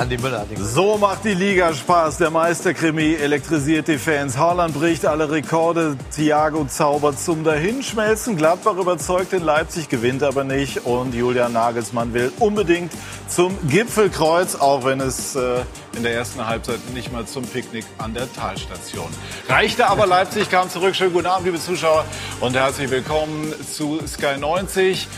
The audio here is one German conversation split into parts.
Andi Müller. So macht die Liga Spaß. Der Meisterkrimi elektrisiert die Fans. Haaland bricht alle Rekorde. Thiago zaubert zum Dahinschmelzen. Gladbach überzeugt in Leipzig, gewinnt aber nicht. Und Julian Nagelsmann will unbedingt zum Gipfelkreuz, auch wenn es äh, in der ersten Halbzeit nicht mal zum Picknick an der Talstation reichte. Aber Leipzig kam zurück. Schönen guten Abend, liebe Zuschauer. Und herzlich willkommen zu Sky 90.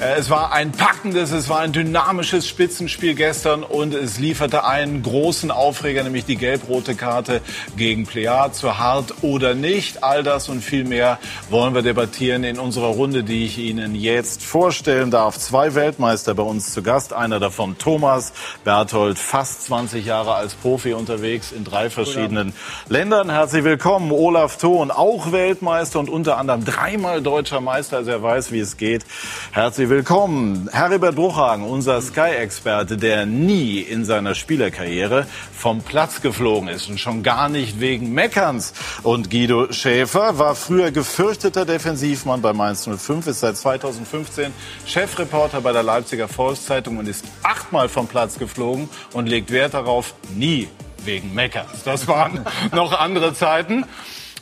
Äh, es war ein packendes, es war ein dynamisches Spitzenspiel gestern und es lieferte einen großen Aufreger, nämlich die gelb-rote Karte gegen Plea. Zu hart oder nicht, all das und viel mehr wollen wir debattieren in unserer Runde, die ich Ihnen jetzt vorstellen darf. Zwei Weltmeister bei uns zu Gast, einer davon Thomas Berthold, fast 20 Jahre als Profi unterwegs in drei verschiedenen Ländern. Herzlich willkommen, Olaf Thon, auch Weltmeister und unter anderem dreimal deutscher Meister, also er weiß, wie es geht. Herzlich willkommen. Heribert Bruchhagen, unser Sky-Experte, der nie in seiner Spielerkarriere vom Platz geflogen ist und schon gar nicht wegen Meckerns. Und Guido Schäfer war früher gefürchteter Defensivmann bei Mainz 05, ist seit 2015 Chefreporter bei der Leipziger Volkszeitung und ist achtmal vom Platz geflogen und legt Wert darauf, nie wegen Meckerns. Das waren noch andere Zeiten.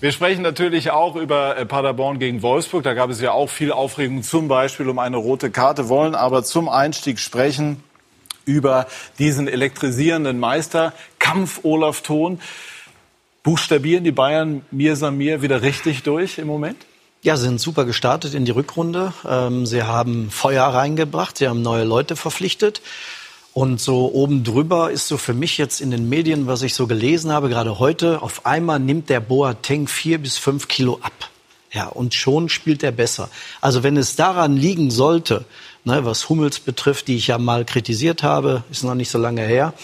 Wir sprechen natürlich auch über äh, Paderborn gegen Wolfsburg. Da gab es ja auch viel Aufregung, zum Beispiel um eine rote Karte, wollen aber zum Einstieg sprechen über diesen elektrisierenden Meister, Kampf Olaf Thon. Buchstabieren die Bayern Mir Samir wieder richtig durch im Moment? Ja, sie sind super gestartet in die Rückrunde. Ähm, sie haben Feuer reingebracht, sie haben neue Leute verpflichtet. Und so oben drüber ist so für mich jetzt in den Medien, was ich so gelesen habe, gerade heute, auf einmal nimmt der Boateng vier bis fünf Kilo ab. Ja, und schon spielt er besser. Also wenn es daran liegen sollte, ne, was Hummels betrifft, die ich ja mal kritisiert habe, ist noch nicht so lange her,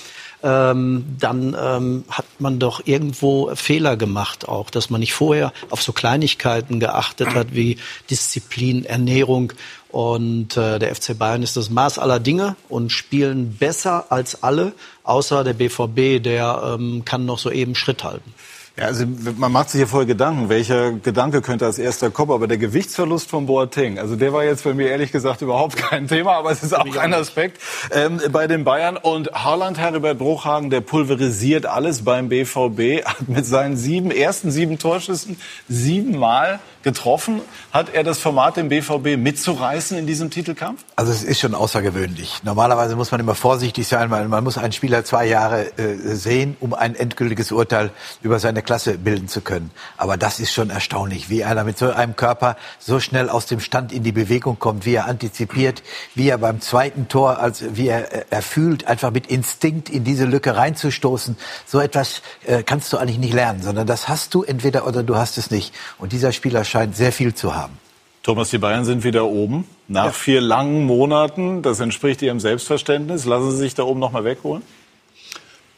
ähm, dann ähm, hat man doch irgendwo Fehler gemacht auch, dass man nicht vorher auf so Kleinigkeiten geachtet hat wie Disziplin, Ernährung und äh, der FC Bayern ist das Maß aller Dinge und spielen besser als alle, außer der BVB, der ähm, kann noch so eben Schritt halten. Ja, also man macht sich ja voll Gedanken, welcher Gedanke könnte als erster kommen, aber der Gewichtsverlust von Boateng, also der war jetzt bei mir ehrlich gesagt überhaupt kein Thema, aber es ist auch ein Aspekt ähm, bei den Bayern. Und Haaland, Herbert Bruchhagen, der pulverisiert alles beim BVB, hat mit seinen sieben ersten sieben Torschüssen siebenmal getroffen. Hat er das Format, den BVB mitzureißen in diesem Titelkampf? Also es ist schon außergewöhnlich. Normalerweise muss man immer vorsichtig sein, weil man muss einen Spieler zwei Jahre äh, sehen, um ein endgültiges Urteil über seine Klasse bilden zu können. Aber das ist schon erstaunlich, wie einer mit so einem Körper so schnell aus dem Stand in die Bewegung kommt, wie er antizipiert, wie er beim zweiten Tor, als wie er, äh, er fühlt, einfach mit Instinkt in diese Lücke reinzustoßen. So etwas äh, kannst du eigentlich nicht lernen, sondern das hast du entweder oder du hast es nicht. Und dieser Spieler scheint sehr viel zu haben. Thomas, die Bayern sind wieder oben. Nach ja. vier langen Monaten, das entspricht Ihrem Selbstverständnis. Lassen Sie sich da oben noch mal wegholen?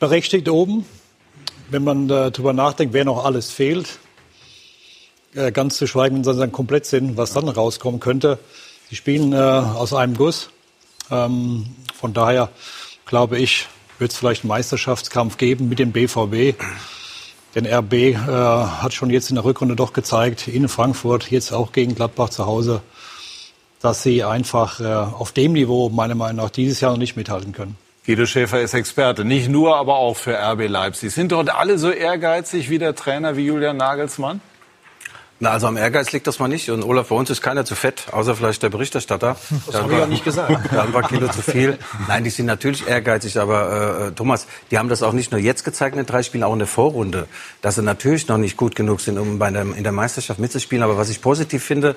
Berechtigt oben. Wenn man darüber nachdenkt, wer noch alles fehlt, äh, ganz zu schweigen, wenn sie dann komplett sind, was dann rauskommen könnte. Sie spielen äh, aus einem Guss. Ähm, von daher glaube ich, wird es vielleicht einen Meisterschaftskampf geben mit dem BVB. Denn RB äh, hat schon jetzt in der Rückrunde doch gezeigt, in Frankfurt, jetzt auch gegen Gladbach zu Hause, dass sie einfach äh, auf dem Niveau meiner Meinung nach dieses Jahr noch nicht mithalten können. Guido Schäfer ist Experte, nicht nur, aber auch für RB Leipzig. Sind dort alle so ehrgeizig wie der Trainer, wie Julian Nagelsmann? Na, also am Ehrgeiz liegt das mal nicht. Und Olaf, bei uns ist keiner zu fett, außer vielleicht der Berichterstatter. Das habe ich ja nicht gesagt. Da ein paar Kilo zu viel. Nein, die sind natürlich ehrgeizig, aber äh, Thomas, die haben das auch nicht nur jetzt gezeigt in den drei Spielen, auch in der Vorrunde, dass sie natürlich noch nicht gut genug sind, um bei der, in der Meisterschaft mitzuspielen. Aber was ich positiv finde,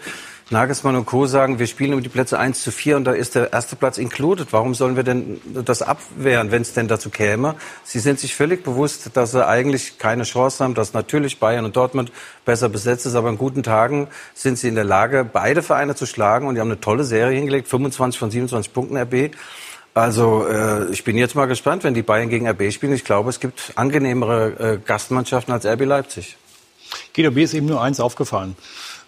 Nagelsmann und Co. sagen, wir spielen um die Plätze 1 zu 4 und da ist der erste Platz included. Warum sollen wir denn das abwehren, wenn es denn dazu käme? Sie sind sich völlig bewusst, dass sie eigentlich keine Chance haben, dass natürlich Bayern und Dortmund besser besetzt ist, aber in guten Tagen sind sie in der Lage, beide Vereine zu schlagen und die haben eine tolle Serie hingelegt, 25 von 27 Punkten RB. Also äh, ich bin jetzt mal gespannt, wenn die Bayern gegen RB spielen. Ich glaube, es gibt angenehmere äh, Gastmannschaften als RB Leipzig. Guido, mir ist eben nur eins aufgefallen.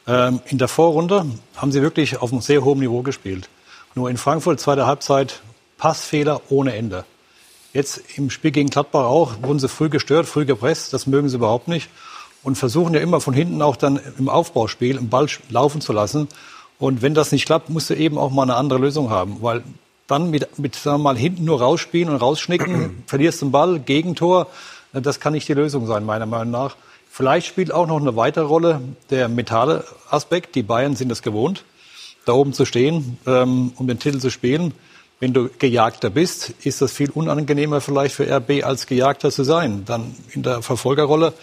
Ähm, in der Vorrunde haben sie wirklich auf einem sehr hohen Niveau gespielt. Nur in Frankfurt, zweite Halbzeit, Passfehler ohne Ende. Jetzt im Spiel gegen Gladbach auch, wurden sie früh gestört, früh gepresst, das mögen sie überhaupt nicht. Und versuchen ja immer von hinten auch dann im Aufbauspiel einen Ball laufen zu lassen. Und wenn das nicht klappt, musst du eben auch mal eine andere Lösung haben. Weil dann mit, mit sagen wir mal, hinten nur rausspielen und rausschnicken, verlierst den Ball, Gegentor. Das kann nicht die Lösung sein, meiner Meinung nach. Vielleicht spielt auch noch eine weitere Rolle der mentale Aspekt. Die Bayern sind es gewohnt, da oben zu stehen, ähm, um den Titel zu spielen. Wenn du Gejagter bist, ist das viel unangenehmer vielleicht für RB als Gejagter zu sein. Dann in der Verfolgerrolle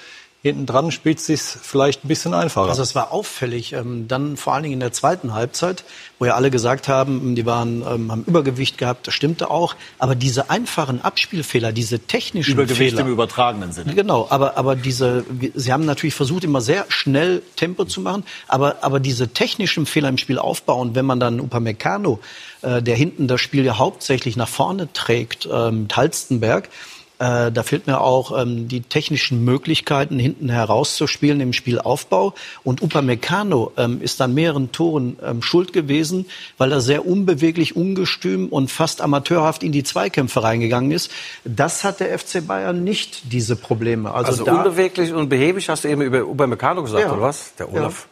hinten dran spielt es sich vielleicht ein bisschen einfacher. Also es war auffällig, ähm, dann vor allen Dingen in der zweiten Halbzeit, wo ja alle gesagt haben, die waren, ähm, haben Übergewicht gehabt, das stimmte auch. Aber diese einfachen Abspielfehler, diese technischen Übergewicht Fehler, im übertragenen Sinne. Genau, aber, aber diese, sie haben natürlich versucht, immer sehr schnell Tempo zu machen, aber, aber diese technischen Fehler im Spiel aufbauen, wenn man dann Upamecano, äh, der hinten das Spiel ja hauptsächlich nach vorne trägt, äh, mit Halstenberg, äh, da fehlt mir auch ähm, die technischen Möglichkeiten, hinten herauszuspielen im Spielaufbau. Und Upamecano ähm, ist an mehreren Toren ähm, schuld gewesen, weil er sehr unbeweglich, ungestüm und fast amateurhaft in die Zweikämpfe reingegangen ist. Das hat der FC Bayern nicht, diese Probleme. Also, Also, unbeweglich und behäbig hast du eben über Upamecano gesagt, Ja. oder was? Der Olaf.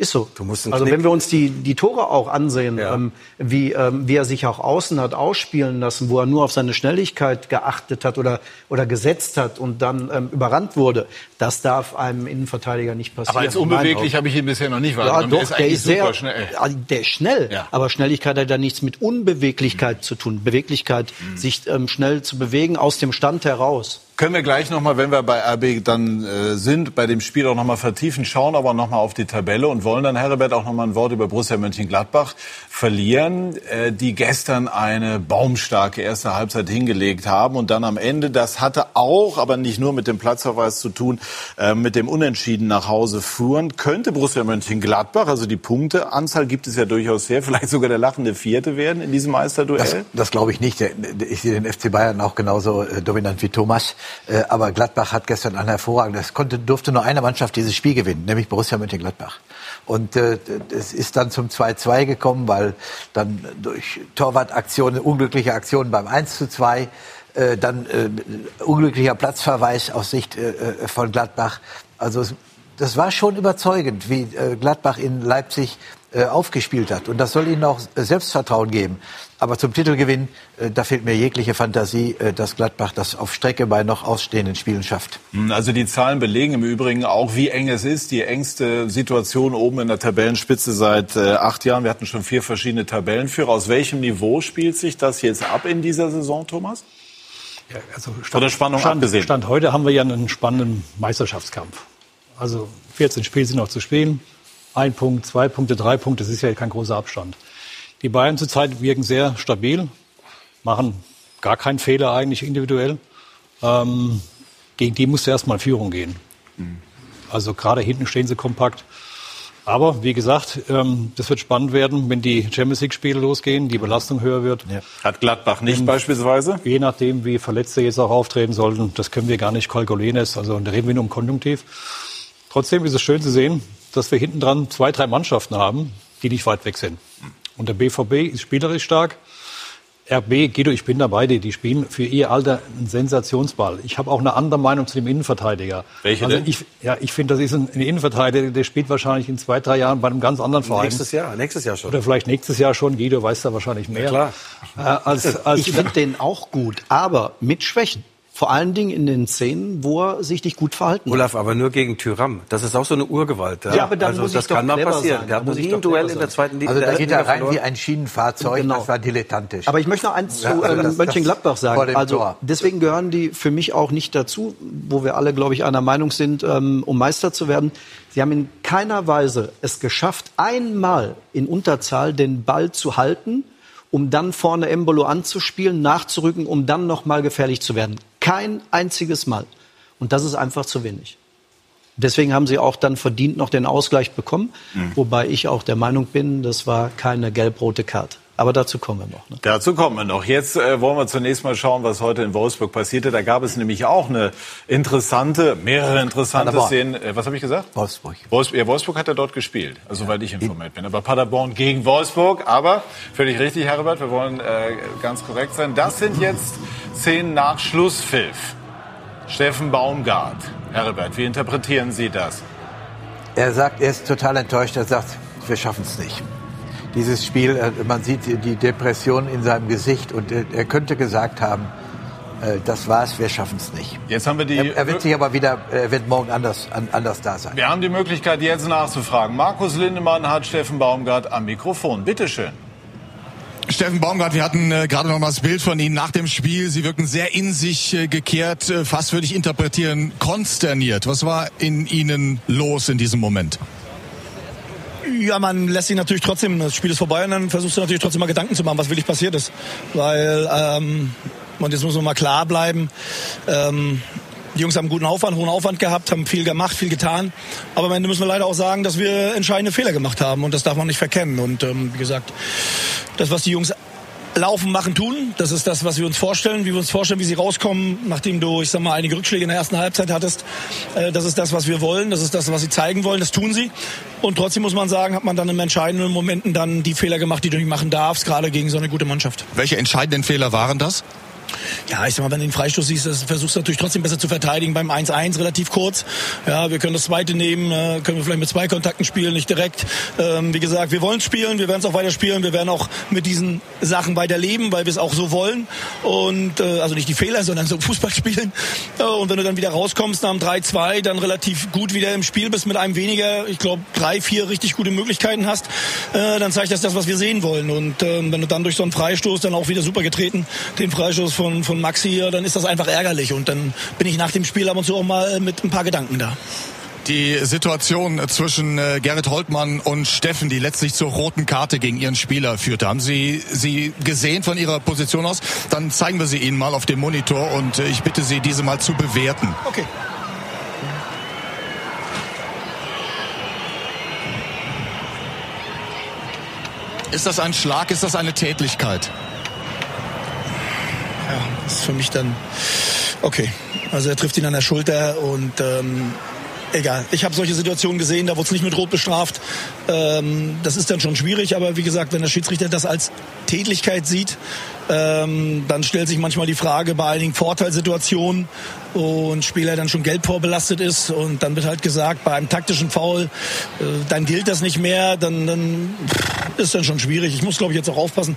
Ist so. Du musst also Knick- wenn wir uns die, die Tore auch ansehen, Ja. ähm, wie, ähm, wie er sich auch außen hat ausspielen lassen, wo er nur auf seine Schnelligkeit geachtet hat oder, oder gesetzt hat und dann ähm, überrannt wurde, das darf einem Innenverteidiger nicht passieren. Aber als unbeweglich habe ich ihn bisher noch nicht ja, wahrgenommen. doch, der ist, sehr, super schnell. Ja, der ist schnell, Ja. aber Schnelligkeit hat ja nichts mit Unbeweglichkeit zu tun. Beweglichkeit, Mhm. sich ähm, schnell zu bewegen aus dem Stand heraus. Können wir gleich nochmal, wenn wir bei RB dann äh, sind, bei dem Spiel auch nochmal vertiefen, schauen aber nochmal auf die Tabelle und wollen dann, Herbert, auch nochmal ein Wort über Borussia Mönchengladbach verlieren, äh, die gestern eine baumstarke erste Halbzeit hingelegt haben und dann am Ende, das hatte auch, aber nicht nur mit dem Platzverweis zu tun, äh, mit dem Unentschieden nach Hause fuhren. Könnte Borussia Mönchengladbach, also die Punkteanzahl gibt es ja durchaus her, vielleicht sogar der lachende Vierte werden in diesem Meisterduell? Das, das glaube ich nicht. Ich sehe den FC Bayern auch genauso äh, dominant wie Thomas. Äh, aber Gladbach hat gestern ein hervorragendes. Es konnte, durfte nur eine Mannschaft dieses Spiel gewinnen, nämlich Borussia Mönchengladbach. Und äh, es ist dann zum 2-2 gekommen, weil dann durch Torwartaktionen, unglückliche Aktionen beim 1-2 äh, dann äh, unglücklicher Platzverweis aus Sicht äh, äh, von Gladbach. Also es, das war schon überzeugend, wie äh, Gladbach in Leipzig äh, aufgespielt hat. Und das soll ihnen auch Selbstvertrauen geben. Aber zum Titelgewinn, äh, da fehlt mir jegliche Fantasie, dass Gladbach das auf Strecke bei noch ausstehenden Spielen schafft. Also die Zahlen belegen im Übrigen auch, wie eng es ist. Die engste Situation oben in der Tabellenspitze seit acht Jahren. Wir hatten schon vier verschiedene Tabellenführer. Aus welchem Niveau spielt sich das jetzt ab in dieser Saison, Thomas? Ja, also Von der Spannung Stand, abgesehen. Stand heute haben wir ja einen spannenden Meisterschaftskampf. Also 14 Spiele sind noch zu spielen. Ein Punkt, zwei Punkte, drei Punkte, das ist ja kein großer Abstand. Die Bayern zurzeit wirken sehr stabil, machen gar keinen Fehler eigentlich individuell. Ähm, gegen die muss erstmal Führung gehen. Also gerade hinten stehen sie kompakt. Aber wie gesagt, ähm, das wird spannend werden, wenn die Champions League-Spiele losgehen, die Belastung höher wird. Hat Gladbach nicht beispielsweise? Je nachdem, wie Verletzte jetzt auch auftreten sollten, das können wir gar nicht kalkulieren. Also da reden wir nur um Konjunktiv. Trotzdem ist es schön zu sehen, dass wir hinten dran zwei, drei Mannschaften haben, die nicht weit weg sind. Und der BVB ist spielerisch stark. RB, Guido, ich bin dabei, die, die spielen für ihr Alter einen Sensationsball. Ich habe auch eine andere Meinung zu dem Innenverteidiger. Welche also denn? Ich, ja, ich finde, das ist ein, ein Innenverteidiger, der spielt wahrscheinlich in zwei, drei Jahren bei einem ganz anderen Verein. Nächstes Jahr, nächstes Jahr schon. Oder vielleicht nächstes Jahr schon. Guido weiß da wahrscheinlich mehr. klar. Äh, als, als Ich finde den auch gut, aber mit Schwächen. Vor allen Dingen in den Szenen, wo er sich nicht gut verhalten hat. Olaf, aber nur gegen Tyram. Das ist auch so eine Urgewalt. Ja, aber dann also, muss ich das doch kann mal passieren. sein. Der Da muss ich ein Duell in der zweiten Liga. Also da geht er rein verloren. wie ein Schienenfahrzeug, Genau. das war dilettantisch. Aber ich möchte noch eins zu Ja, also ähm, das- Mönchengladbach das- vor sagen. dem Also Tor. deswegen gehören die für mich auch nicht dazu, wo wir alle, glaube ich, einer Meinung sind, ähm, um Meister zu werden. Sie haben in keiner Weise es geschafft, einmal in Unterzahl den Ball zu halten, um dann vorne Embolo anzuspielen, nachzurücken, um dann noch mal gefährlich zu werden. Kein einziges Mal. Und das ist einfach zu wenig. Deswegen haben sie auch dann verdient noch den Ausgleich bekommen, wobei ich auch der Meinung bin, das war keine gelb-rote Karte. Aber dazu kommen wir noch. Ne? Dazu kommen wir noch. Jetzt äh, wollen wir zunächst mal schauen, was heute in Wolfsburg passierte. Da gab es nämlich auch eine interessante, mehrere interessante. Szenen. Äh, was habe ich gesagt? Wolfsburg. Wolfsburg, ja, Wolfsburg hat er dort gespielt, also soweit ich informiert bin. Aber Paderborn gegen Wolfsburg. Aber völlig richtig, Herbert, wir wollen äh, ganz korrekt sein. Das sind jetzt Szenen nach Schlusspfiff. Steffen Baumgart. Herbert, wie interpretieren Sie das? Er sagt, er ist total enttäuscht. Er sagt, wir schaffen es nicht. dieses Spiel, äh, man sieht die Depression in seinem Gesicht und äh, er könnte gesagt haben, äh, das war's, wir schaffen es nicht. Jetzt haben wir die. Er, er, wird sich aber wieder, er wird morgen anders, anders da sein. Wir haben die Möglichkeit, jetzt nachzufragen. Markus Lindemann hat Steffen Baumgart am Mikrofon. Bitte schön. Steffen Baumgart, wir hatten äh, gerade noch mal das Bild von Ihnen nach dem Spiel. Sie wirken sehr in sich äh, gekehrt, äh, fast würde ich interpretieren, konsterniert. Was war in Ihnen los in diesem Moment? Ja, man lässt sich natürlich trotzdem, das Spiel ist vorbei und dann versuchst du natürlich trotzdem mal Gedanken zu machen, was wirklich passiert ist. Weil, ähm, und jetzt muss man mal klar bleiben, ähm, die Jungs haben guten Aufwand, hohen Aufwand gehabt, haben viel gemacht, viel getan. Aber am Ende müssen wir leider auch sagen, dass wir entscheidende Fehler gemacht haben und das darf man nicht verkennen. Und ähm, wie gesagt, das, was die Jungs Laufen, machen, tun. Das ist das, was wir uns vorstellen, wie wir uns vorstellen, wie sie rauskommen, nachdem du, ich sag mal, einige Rückschläge in der ersten Halbzeit hattest. Äh, das ist das, was wir wollen. Das ist das, was sie zeigen wollen. Das tun sie. Und trotzdem muss man sagen, hat man dann in entscheidenden Momenten dann die Fehler gemacht, die du nicht machen darfst, gerade gegen so eine gute Mannschaft. Welche entscheidenden Fehler waren das? Ja, ich sag mal, wenn du den Freistoß siehst, versuchst du natürlich trotzdem besser zu verteidigen beim 1-1 relativ kurz. Ja, wir können das zweite nehmen, äh, können wir vielleicht mit zwei Kontakten spielen, nicht direkt. Ähm, wie gesagt, wir wollen spielen, wir werden es auch weiter spielen, wir werden auch mit diesen Sachen weiterleben, weil wir es auch so wollen. Und äh, also nicht die Fehler, sondern so Fußball spielen. Äh, und wenn du dann wieder rauskommst nach dem 3-2, dann relativ gut wieder im Spiel bist mit einem weniger, ich glaube drei, vier richtig gute Möglichkeiten hast, äh, dann zeigt das das, was wir sehen wollen. Und ähm, wenn du dann durch so einen Freistoß dann auch wieder super getreten, den Freistoß von, von Maxi, dann ist das einfach ärgerlich. Und dann bin ich nach dem Spiel ab und zu auch mal mit ein paar Gedanken da. Die Situation zwischen äh, Gerrit Holtmann und Steffen, die letztlich zur roten Karte gegen ihren Spieler führte, haben Sie sie gesehen von Ihrer Position aus? Dann zeigen wir sie Ihnen mal auf dem Monitor und äh, ich bitte Sie, diese mal zu bewerten. Okay. Ist das ein Schlag? Ist das eine Tätlichkeit? Ja, ist für mich dann okay. Also er trifft ihn an der Schulter und ähm, egal. Ich habe solche Situationen gesehen, da wurde es nicht mit Rot bestraft. Ähm, das ist dann schon schwierig, aber wie gesagt, wenn der Schiedsrichter das als Tätlichkeit sieht, ähm, dann stellt sich manchmal die Frage bei einigen Vorteilsituationen und Spieler dann schon gelb vorbelastet ist und dann wird halt gesagt, bei einem taktischen Foul, äh, dann gilt das nicht mehr, dann, dann ist dann schon schwierig. Ich muss, glaube ich, jetzt auch aufpassen,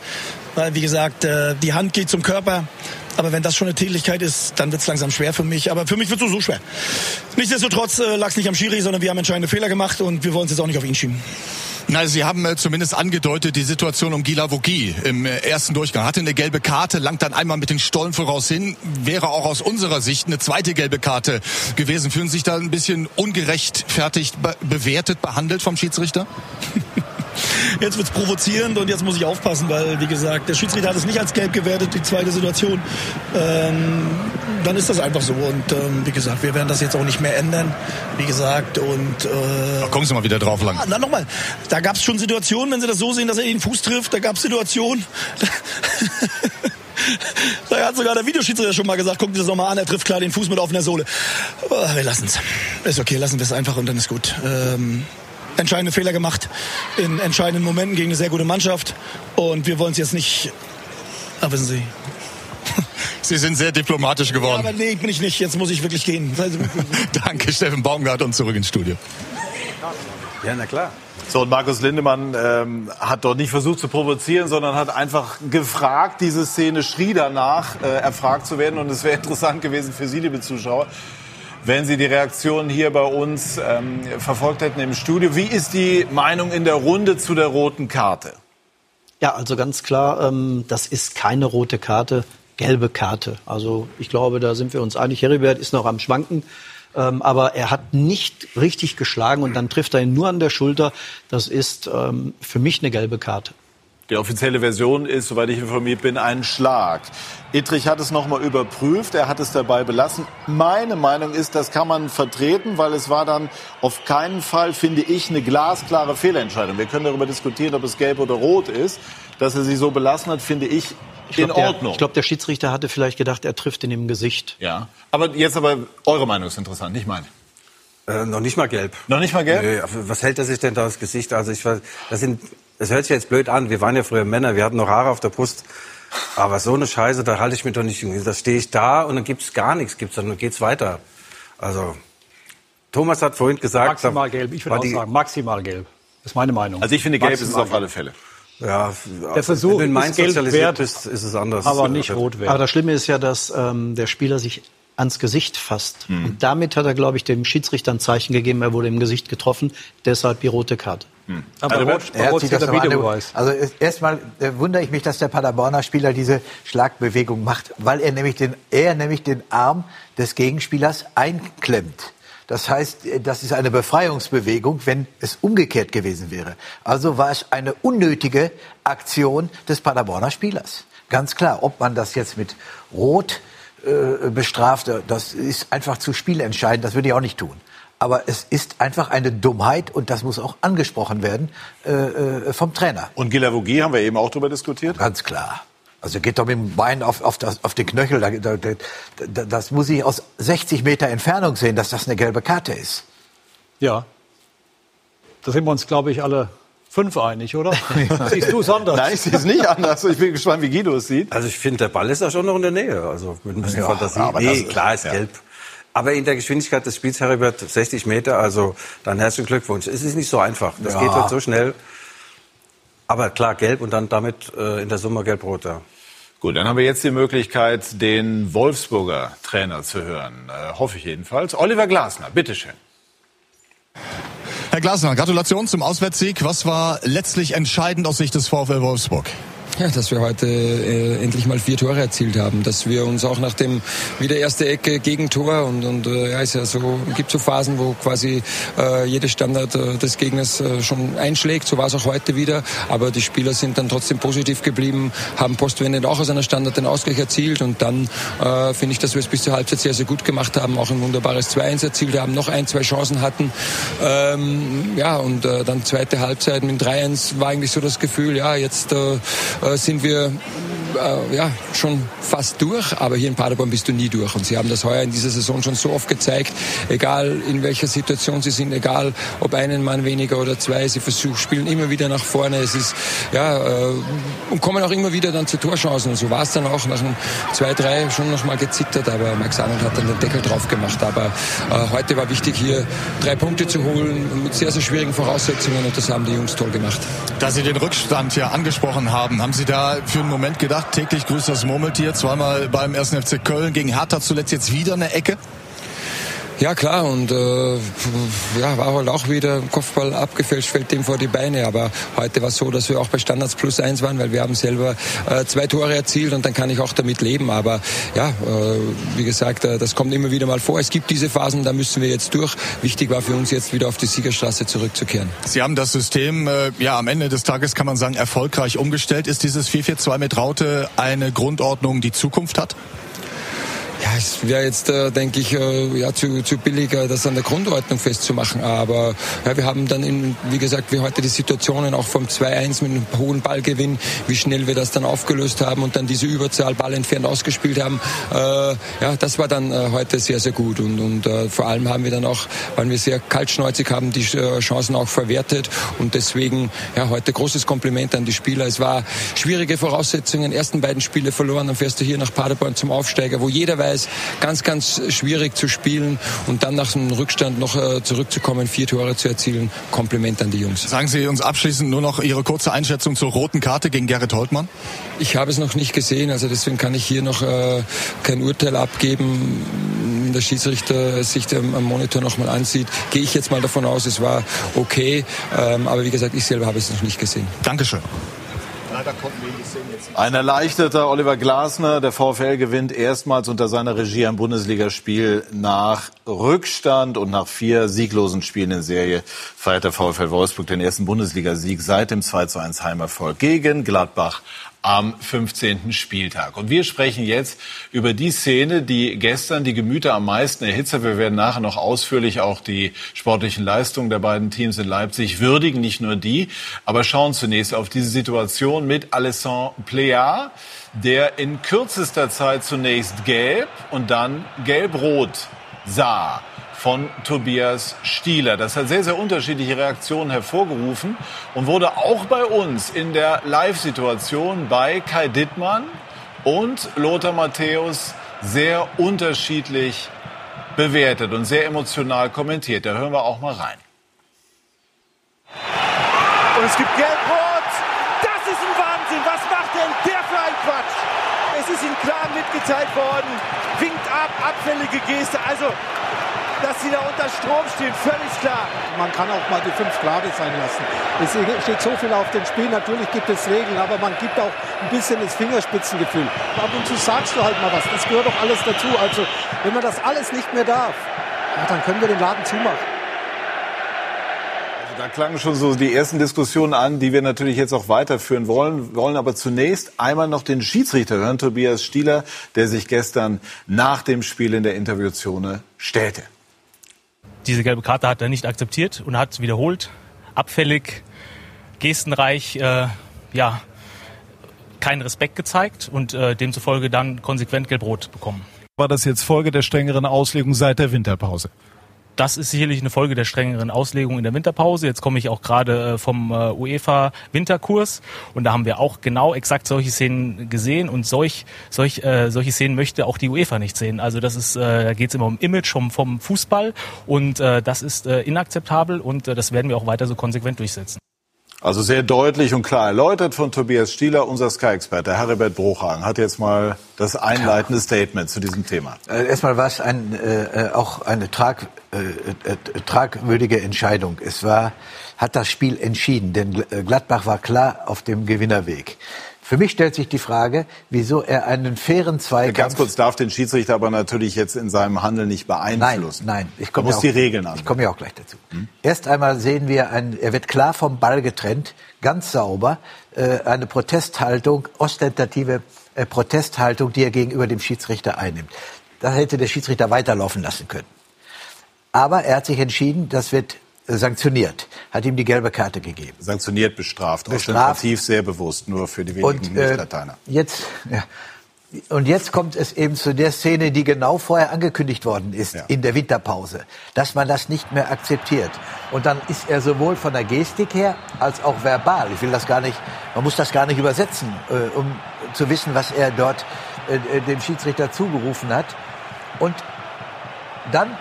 weil, wie gesagt, äh, die Hand geht zum Körper. Aber wenn das schon eine Tätigkeit ist, dann wird es langsam schwer für mich. Aber für mich wird es so schwer. Nichtsdestotrotz äh, lag es nicht am Schiri, sondern wir haben entscheidende Fehler gemacht und wir wollen es jetzt auch nicht auf ihn schieben. Na, Sie haben äh, zumindest angedeutet, die Situation um Gila Vogie im äh, ersten Durchgang. Hatte eine gelbe Karte, langt dann einmal mit den Stollen voraus hin. Wäre auch aus unserer Sicht eine zweite gelbe Karte gewesen. Fühlen Sie sich da ein bisschen ungerechtfertigt be bewertet, behandelt vom Schiedsrichter? Jetzt wird's provozierend und jetzt muss ich aufpassen, weil, wie gesagt, der Schiedsrichter hat es nicht als gelb gewertet, die zweite Situation. Ähm, dann ist das einfach so. Und ähm, wie gesagt, wir werden das jetzt auch nicht mehr ändern. Wie gesagt, und. Äh, Ach, kommen Sie mal wieder drauf lang. Ah, na nochmal, da gab es schon Situationen, wenn Sie das so sehen, dass er den Fuß trifft, da gab es Situationen. Da hat sogar der Videoschiedsrichter schon mal gesagt, guck dir das nochmal an, er trifft klar den Fuß mit offener Sohle. Aber wir lassen es. Ist okay, lassen wir es einfach und dann ist gut. Ähm, entscheidende Fehler gemacht in entscheidenden Momenten gegen eine sehr gute Mannschaft. Und wir wollen es jetzt nicht. Ah, wissen Sie. Sie sind sehr diplomatisch geworden. Ja, aber nee, bin ich nicht. Jetzt muss ich wirklich gehen. Danke, Steffen Baumgart und zurück ins Studio. Ja, na klar. So, und Markus Lindemann ähm, hat dort nicht versucht zu provozieren, sondern hat einfach gefragt, diese Szene schrie danach, äh, erfragt zu werden. Und es wäre interessant gewesen für Sie, liebe Zuschauer, wenn Sie die Reaktion hier bei uns ähm, verfolgt hätten im Studio. Wie ist die Meinung in der Runde zu der roten Karte? Ja, also ganz klar, ähm, das ist keine rote Karte, gelbe Karte. Also ich glaube, da sind wir uns einig. Heribert ist noch am Schwanken. Ähm, aber er hat nicht richtig geschlagen und dann trifft er ihn nur an der Schulter. Das ist ähm, für mich eine gelbe Karte. Die offizielle Version ist, soweit ich informiert bin, ein Schlag. Ittrich hat es nochmal überprüft, er hat es dabei belassen. Meine Meinung ist, das kann man vertreten, weil es war dann auf keinen Fall, finde ich, eine glasklare Fehlentscheidung. Wir können darüber diskutieren, ob es gelb oder rot ist. Dass er sie so belassen hat, finde ich Ich glaub, in der- Ordnung. Ich glaube, der Schiedsrichter hatte vielleicht gedacht, er trifft ihn im Gesicht. ja. Aber jetzt aber eure Meinung ist interessant, nicht meine. Äh, noch nicht mal gelb. Noch nicht mal gelb? Nö, was hält er sich denn da ins Gesicht? Also ich weiß, das sind, das hört sich jetzt blöd an. Wir waren ja früher Männer, wir hatten noch Haare auf der Brust. Aber so eine Scheiße, da halte ich mich doch nicht. Da stehe ich da und dann gibt's gar nichts, gibt's dann geht's weiter. Also Thomas hat vorhin gesagt, Maximal gelb. Ich war würde auch sagen, maximal gelb. Das ist meine Meinung. Also ich finde, gelb ist es Maximal auf alle Fälle. Ja, Der Versuch wenn Mainz ist gelb sozialisiert wert, ist, ist es anders. aber nicht rot Aber werden. das Schlimme ist ja, dass ähm, der Spieler sich ans Gesicht fasst. Und damit hat er, glaube ich, dem Schiedsrichter ein Zeichen gegeben, er wurde im Gesicht getroffen, deshalb die rote Karte. Aber rot, Er rot das. Videobeweis. Also erstmal äh, wundere ich mich, dass der Paderborner Spieler diese Schlagbewegung macht, weil er nämlich den, er nämlich den Arm des Gegenspielers einklemmt. Das heißt, äh, das ist eine Befreiungsbewegung, wenn es umgekehrt gewesen wäre. Also war es eine unnötige Aktion des Paderborner Spielers. Ganz klar, ob man das jetzt mit Rot äh, bestraft, das ist einfach zu spielentscheidend, das würde ich auch nicht tun. Aber es ist einfach eine Dummheit und das muss auch angesprochen werden äh, äh, vom Trainer. Und Gilavogi haben wir eben auch darüber diskutiert. Ganz klar. Also geht doch mit dem Bein auf, auf, das, auf den Knöchel. Da, da, da, da, das muss ich aus 60 Meter Entfernung sehen, dass das eine gelbe Karte ist. Ja. Da sind wir uns, glaube ich, alle fünf einig, oder? Siehst du es anders? Nein, ich sehe es nicht anders. Ich bin gespannt, wie Guido es sieht. Also ich finde, der Ball ist ja schon noch in der Nähe. Also mit ein bisschen Ja, Fantasie. aber nee, klar ist ja. gelb. Aber in der Geschwindigkeit des Spiels, Heribert, 60 Meter, also dann herzlichen Glückwunsch. Es ist nicht so einfach. Das Ja. geht halt so schnell. Aber klar, gelb und dann damit äh, in der Summe gelb-rot. Ja. Gut, dann haben wir jetzt die Möglichkeit, den Wolfsburger Trainer zu hören. Äh, hoffe ich jedenfalls. Oliver Glasner, bitteschön. Herr Glasner, Gratulation zum Auswärtssieg. Was war letztlich entscheidend aus Sicht des VfL Wolfsburg? Ja, dass wir heute äh, endlich mal vier Tore erzielt haben, dass wir uns auch nach dem wieder erste Ecke Gegentor und und äh, ja ist ja so gibt so Phasen, wo quasi äh, jede Standard äh, des Gegners äh, schon einschlägt. So war es auch heute wieder, aber die Spieler sind dann trotzdem positiv geblieben, haben postwendend auch aus einer Standard den Ausgleich erzielt und dann äh, finde ich, dass wir es bis zur Halbzeit sehr sehr gut gemacht haben, auch ein wunderbares 2-1 erzielt haben, noch ein zwei Chancen hatten. Ähm, ja und äh, dann zweite Halbzeit mit 3-1 war eigentlich so das Gefühl, ja jetzt äh, sind wir äh, ja, schon fast durch, aber hier in Paderborn bist du nie durch. Und sie haben das heuer in dieser Saison schon so oft gezeigt, egal in welcher Situation sie sind, egal ob einen Mann weniger oder zwei, sie versuchen, spielen immer wieder nach vorne. Es ist, ja, äh, und kommen auch immer wieder dann zu Torchancen. Und so war es dann auch nach einem 2-3 schon noch mal gezittert, aber Max Arnold hat dann den Deckel drauf gemacht. Aber äh, heute war wichtig, hier drei Punkte zu holen mit sehr, sehr schwierigen Voraussetzungen und das haben die Jungs toll gemacht. Da Sie den Rückstand ja angesprochen haben, haben Sie da für einen Moment gedacht, täglich grüßt das Murmeltier, zweimal beim 1. FC Köln, gegen Hertha zuletzt jetzt wieder eine Ecke? Ja klar und äh, ja war halt auch wieder Kopfball abgefälscht, fällt dem vor die Beine. Aber heute war es so, dass wir auch bei Standards plus eins waren, weil wir haben selber äh, zwei Tore erzielt und dann kann ich auch damit leben. Aber ja, äh, wie gesagt, äh, das kommt immer wieder mal vor. Es gibt diese Phasen, da müssen wir jetzt durch. Wichtig war für uns jetzt wieder auf die Siegerstraße zurückzukehren. Sie haben das System äh, ja am Ende des Tages kann man sagen erfolgreich umgestellt. Ist dieses 4-4-2 mit Raute eine Grundordnung, die Zukunft hat? Ja, es wäre jetzt, äh, denke ich, äh, ja, zu, zu billig, äh, das an der Grundordnung festzumachen. Aber ja, wir haben dann, in, wie gesagt, wie heute die Situationen auch vom 2-1 mit einem hohen Ballgewinn, wie schnell wir das dann aufgelöst haben und dann diese Überzahl Ball entfernt ausgespielt haben. Äh, ja, das war dann äh, heute sehr, sehr gut. Und, und äh, vor allem haben wir dann auch, weil wir sehr kaltschneuzig haben, die äh, Chancen auch verwertet. Und deswegen, ja, heute großes Kompliment an die Spieler. Es war schwierige Voraussetzungen. Ersten beiden Spiele verloren, dann fährst du hier nach Paderborn zum Aufsteiger, wo jeder weiß, ganz, ganz schwierig zu spielen und dann nach dem Rückstand noch äh, zurückzukommen, vier Tore zu erzielen. Kompliment an die Jungs. Sagen Sie uns abschließend nur noch Ihre kurze Einschätzung zur roten Karte gegen Gerrit Holtmann. Ich habe es noch nicht gesehen, also deswegen kann ich hier noch äh, kein Urteil abgeben. Wenn der Schiedsrichter sich am am Monitor nochmal ansieht, gehe ich jetzt mal davon aus, es war okay. Ähm, aber wie gesagt, ich selber habe es noch nicht gesehen. Dankeschön. Ein erleichterter Oliver Glasner. Der VfL gewinnt erstmals unter seiner Regie ein Bundesligaspiel nach Rückstand und nach vier sieglosen Spielen in Serie feiert der VfL Wolfsburg den ersten Bundesligasieg seit dem 2 zu 1 Heimerfolg gegen Gladbach am 15. Spieltag. Und wir sprechen jetzt über die Szene, die gestern die Gemüter am meisten erhitzt hat. Wir werden nachher noch ausführlich auch die sportlichen Leistungen der beiden Teams in Leipzig würdigen, nicht nur die, aber schauen zunächst auf diese Situation mit Alessandro Plea, der in kürzester Zeit zunächst gelb und dann gelb-rot sah von Tobias Stieler. Das hat sehr, sehr unterschiedliche Reaktionen hervorgerufen und wurde auch bei uns in der Live-Situation bei Kai Dittmann und Lothar Matthäus sehr unterschiedlich bewertet und sehr emotional kommentiert. Da hören wir auch mal rein. Und es gibt Gelb-Rot. Das ist ein Wahnsinn. Was macht denn der für ein Quatsch? Es ist ihm klar mitgeteilt worden. Winkt ab, abfällige Geste. Also, dass sie da unter Strom stehen, völlig klar. Man kann auch mal die fünf Grade sein lassen. Es steht so viel auf dem Spiel. Natürlich gibt es Regeln, aber man gibt auch ein bisschen das Fingerspitzengefühl. Ab und zu sagst du halt mal was. Das gehört doch alles dazu. Also, wenn man das alles nicht mehr darf, ja, dann können wir den Laden zumachen. Da klangen schon so die ersten Diskussionen an, die wir natürlich jetzt auch weiterführen wollen. Wollen aber zunächst einmal noch den Schiedsrichter hören, Tobias Stieler, der sich gestern nach dem Spiel in der Interviewzone stellte. Diese gelbe Karte hat er nicht akzeptiert und hat wiederholt, abfällig, gestenreich, äh, ja, keinen Respekt gezeigt und äh, demzufolge dann konsequent gelb-rot bekommen. War das jetzt Folge der strengeren Auslegung seit der Winterpause? Das ist sicherlich eine Folge der strengeren Auslegung in der Winterpause. Jetzt komme ich auch gerade äh, vom äh, UEFA Winterkurs und da haben wir auch genau exakt solche Szenen gesehen und solch, solch, äh, solche Szenen möchte auch die UEFA nicht sehen. Also das ist, äh, da geht es immer um Image vom, vom Fußball und äh, das ist äh, inakzeptabel und äh, das werden wir auch weiter so konsequent durchsetzen. Also sehr deutlich und klar erläutert von Tobias Stieler, unser Sky-Experte. Heribert Bruchhagen hat jetzt mal das einleitende Statement zu diesem Thema. Äh, erstmal war es ein, äh, auch eine trag, äh, äh, tragwürdige Entscheidung. Es war, hat das Spiel entschieden, denn Gladbach war klar auf dem Gewinnerweg. Für mich stellt sich die Frage, wieso er einen fairen Zweikampf... Ganz kurz darf den Schiedsrichter aber natürlich jetzt in seinem Handeln nicht beeinflussen. Nein, nein. Ich komme muss ja die Regeln an. Ich komme ja auch gleich dazu. Hm? Erst einmal sehen wir, ein, er wird klar vom Ball getrennt, ganz sauber, äh, eine Protesthaltung, ostentative äh, Protesthaltung, die er gegenüber dem Schiedsrichter einnimmt. Da hätte der Schiedsrichter weiterlaufen lassen können. Aber er hat sich entschieden, das wird sanktioniert, hat ihm die gelbe Karte gegeben. Sanktioniert, bestraft, bestraft. ostentativ sehr bewusst, nur für die wenigen und, äh, Nicht-Lateiner. Jetzt, ja. Und jetzt kommt es eben zu der Szene, die genau vorher angekündigt worden ist, ja. in der Winterpause, dass man das nicht mehr akzeptiert. Und dann ist er sowohl von der Gestik her als auch verbal. Ich will das gar nicht, man muss das gar nicht übersetzen, äh, um zu wissen, was er dort äh, dem Schiedsrichter zugerufen hat. Und dann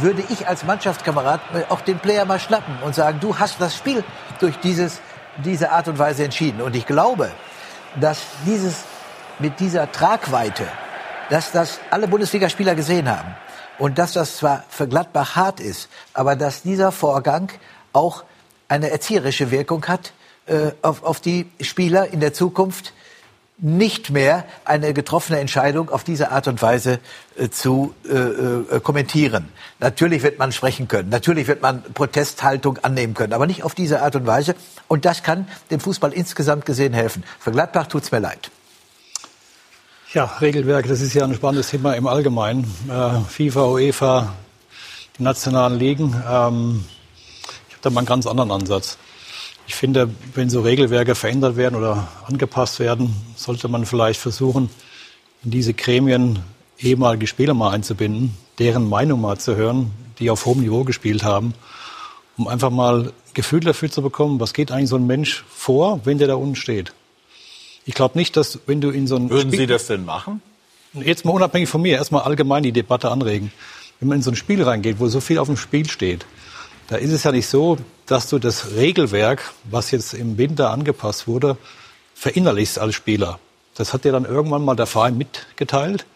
würde ich als Mannschaftskamerad auch den Player mal schnappen und sagen, du hast das Spiel durch dieses, diese Art und Weise entschieden. Und ich glaube, dass dieses mit dieser Tragweite, dass das alle Bundesligaspieler gesehen haben und dass das zwar für Gladbach hart ist, aber dass dieser Vorgang auch eine erzieherische Wirkung hat äh, auf, auf die Spieler in der Zukunft, nicht mehr eine getroffene Entscheidung auf diese Art und Weise äh, zu äh, äh, kommentieren. Natürlich wird man sprechen können, natürlich wird man Protesthaltung annehmen können, aber nicht auf diese Art und Weise. Und das kann dem Fußball insgesamt gesehen helfen. Für Gladbach tut's mir leid. Ja, Regelwerk, das ist ja ein spannendes Thema im Allgemeinen. Äh, FIFA, UEFA, die nationalen Ligen. Ähm, ich habe da mal einen ganz anderen Ansatz. Ich finde, wenn so Regelwerke verändert werden oder angepasst werden, sollte man vielleicht versuchen, in diese Gremien ehemalige Spieler mal einzubinden, deren Meinung mal zu hören, die auf hohem Niveau gespielt haben, um einfach mal Gefühl dafür zu bekommen, was geht eigentlich so ein Mensch vor, wenn der da unten steht. Ich glaube nicht, dass wenn du in so ein Würden Spiel Sie das denn machen? Jetzt mal unabhängig von mir, erstmal allgemein die Debatte anregen. Wenn man in so ein Spiel reingeht, wo so viel auf dem Spiel steht, da ist es ja nicht so, dass du das Regelwerk, was jetzt im Winter angepasst wurde, verinnerlichst als Spieler. Das hat dir dann irgendwann mal der Verein mitgeteilt.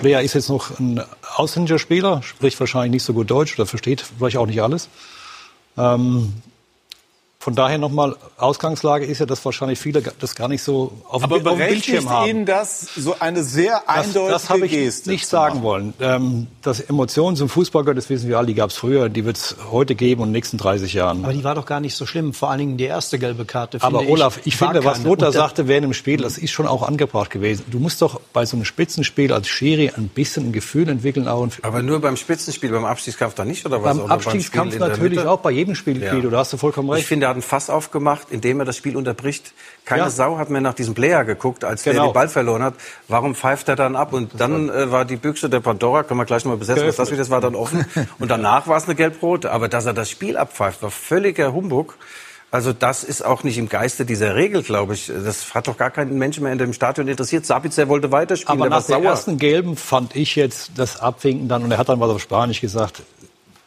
Lea ist jetzt noch ein ausländischer Spieler, spricht wahrscheinlich nicht so gut Deutsch oder versteht vielleicht auch nicht alles. Ähm, von daher nochmal, Ausgangslage ist ja, dass wahrscheinlich viele das gar nicht so auf, Aber auf dem Bildschirm haben. Ihnen das so eine sehr eindeutige das, das habe ich Geste nicht sagen wollen. Ähm, dass Emotionen zum Fußball gehört, das wissen wir alle, die gab es früher, die wird es heute geben und in den nächsten 30 Jahren. Aber die war doch gar nicht so schlimm, vor allen Dingen die erste gelbe Karte. Aber Olaf, ich, ich finde, was Lothar sagte während dem Spiel, das ist schon auch angebracht gewesen. Du musst doch bei so einem Spitzenspiel als Schiri ein bisschen ein Gefühl entwickeln. Auch Aber nur beim Spitzenspiel, beim Abstiegskampf da nicht, oder was? Beim Abstiegskampf beim natürlich auch, bei jedem Spiel, ja. da hast du vollkommen recht. Ich finde, er hat ein Fass aufgemacht gemacht, indem er das Spiel unterbricht. Keine ja. Sau hat mehr nach diesem Player geguckt, als genau. der den Ball verloren hat. Warum pfeift er dann ab? Und dann äh, war die Büchse der Pandora, können wir gleich mal besetzen, was das wieder, das war dann offen. Und danach war es eine gelb-rote. Aber dass er das Spiel abpfeift, war völliger Humbug. Also das ist auch nicht im Geiste dieser Regel, glaube ich. Das hat doch gar keinen Menschen mehr in dem Stadion interessiert. Sabitzer wollte weiterspielen. Aber nach der ersten Gelben fand ich jetzt das Abwinken dann, und er hat dann was auf Spanisch gesagt,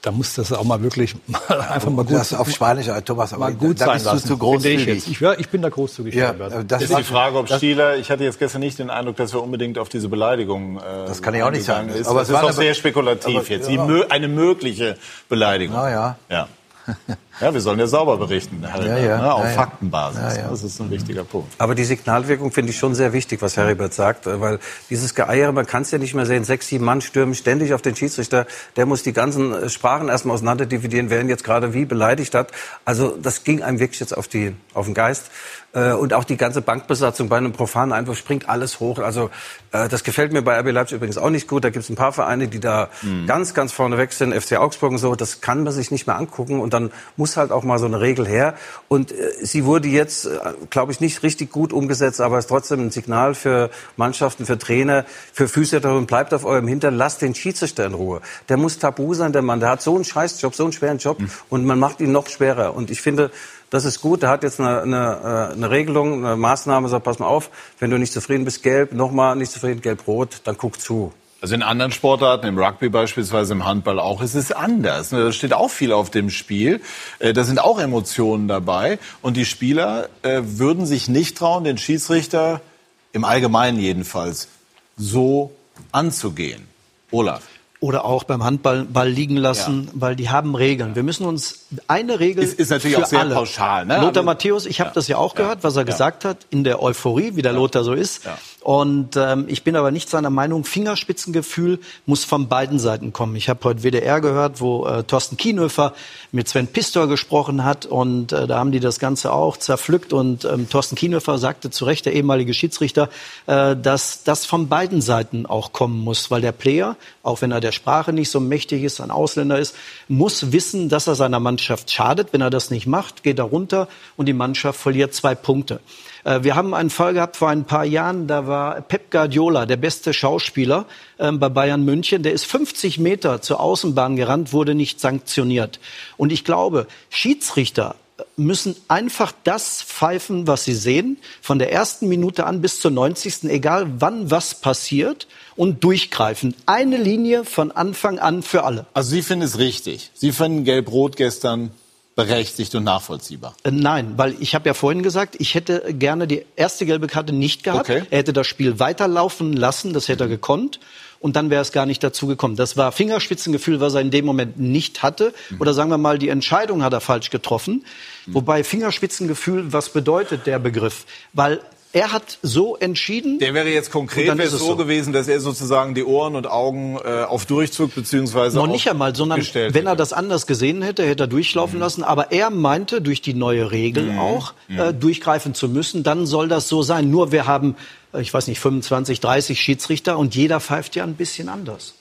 da muss das auch mal wirklich mal einfach mal gut das auf Spanisch, Thomas, aber mal gut da sein bist du zu großzügig. Ich, ich, ich bin da großzügig. Ja, Das das ist die Frage, ob Stieler, ich hatte jetzt gestern nicht den Eindruck, dass er unbedingt auf diese Beleidigung äh, Das kann ich auch nicht sagen. Ist. Aber Aber es das ist auch sehr spekulativ aber- jetzt. ja. Eine mögliche Beleidigung. Na ja. Ja. Ja, wir sollen ja sauber berichten, Herr Ja, ja. ne, auf Ja. Faktenbasis. Das ist ein wichtiger Punkt. Aber die Signalwirkung finde ich schon sehr wichtig, was Heribert sagt, äh, weil dieses Geeiere, man kann es ja nicht mehr sehen, sechs, sieben Mann stürmen ständig auf den Schiedsrichter, der muss die ganzen äh, Sprachen erstmal auseinanderdividieren, wer ihn jetzt gerade wie beleidigt hat. Also das ging einem wirklich jetzt auf, die, auf den Geist. Äh, Und auch die ganze Bankbesatzung bei einem profanen Einwurf springt alles hoch. Also äh, das gefällt mir bei RB Leipzig übrigens auch nicht gut. Da gibt es ein paar Vereine, die da ganz, ganz vorne weg sind. FC Augsburg und so, das kann man sich nicht mehr angucken. Und dann muss halt auch mal so eine Regel her. Und äh, sie wurde jetzt, äh, glaube ich, nicht richtig gut umgesetzt, aber ist trotzdem ein Signal für Mannschaften, für Trainer, für Physiotherapien. Bleibt auf eurem Hintern, lasst den Schiedsrichter in Ruhe. Der muss tabu sein, der Mann. Der hat so einen Scheißjob, so einen schweren Job. Und man macht ihn noch schwerer. Und ich finde, das ist gut. Der hat jetzt eine, eine, äh, eine Regelung, eine Maßnahme, sagt, pass mal auf, wenn du nicht zufrieden bist, gelb, nochmal nicht zufrieden, gelb-rot, dann guck zu. Also in anderen Sportarten, im Rugby beispielsweise, im Handball auch, ist es anders. Da steht auch viel auf dem Spiel. Äh, Da sind auch Emotionen dabei. Und die Spieler äh, würden sich nicht trauen, den Schiedsrichter, im Allgemeinen jedenfalls, so anzugehen. Olaf. Oder auch beim Handball Ball liegen lassen, weil die haben Regeln. Wir müssen uns eine Regel Ist- ist natürlich für auch sehr alle. pauschal, ne? Lothar Aber- Matthäus, ich habe das ja auch gehört, was er gesagt hat, in der Euphorie, wie der Lothar so ist. Und ähm, ich bin aber nicht seiner Meinung, Fingerspitzengefühl muss von beiden Seiten kommen. Ich habe heute WDR gehört, wo äh, Thorsten Kienhöfer mit Sven Pistor gesprochen hat und äh, da haben die das Ganze auch zerpflückt und ähm, Thorsten Kienhöfer sagte zu Recht, der ehemalige Schiedsrichter, äh, dass das von beiden Seiten auch kommen muss, weil der Player, auch wenn er der Sprache nicht so mächtig ist, ein Ausländer ist, muss wissen, dass er seiner Mannschaft schadet. Wenn er das nicht macht, geht er runter und die Mannschaft verliert zwei Punkte. Äh, Wir haben einen Fall gehabt vor ein paar Jahren, da war Pep Guardiola, der beste Schauspieler ähm, bei Bayern München, der ist 50 Meter zur Außenbahn gerannt, wurde nicht sanktioniert. Und ich glaube, Schiedsrichter müssen einfach das pfeifen, was sie sehen, von der ersten Minute an bis zur 90. egal wann was passiert und durchgreifen. Eine Linie von Anfang an für alle. Also Sie finden es richtig. Sie finden Gelb-Rot gestern berechtigt und nachvollziehbar. Äh, Nein, weil ich habe ja vorhin gesagt, ich hätte gerne die erste gelbe Karte nicht gehabt. Okay. Er hätte das Spiel weiterlaufen lassen, das hätte er gekonnt. Und dann wäre es gar nicht dazu gekommen. Das war Fingerspitzengefühl, was er in dem Moment nicht hatte. Oder sagen wir mal, die Entscheidung hat er falsch getroffen. Wobei Fingerspitzengefühl, was bedeutet der Begriff? Weil er hat so entschieden. Der wäre jetzt konkret wäre so, so. gewesen, dass er sozusagen die Ohren und Augen äh, auf Durchzug beziehungsweise Noch nicht einmal, sondern wenn er hätte. das anders gesehen hätte, hätte er durchlaufen lassen. Aber er meinte, durch die neue Regel Mhm. auch äh, durchgreifen zu müssen. Dann soll das so sein. Nur wir haben, äh, ich weiß nicht, 25, 30 Schiedsrichter und jeder pfeift ja ein bisschen anders.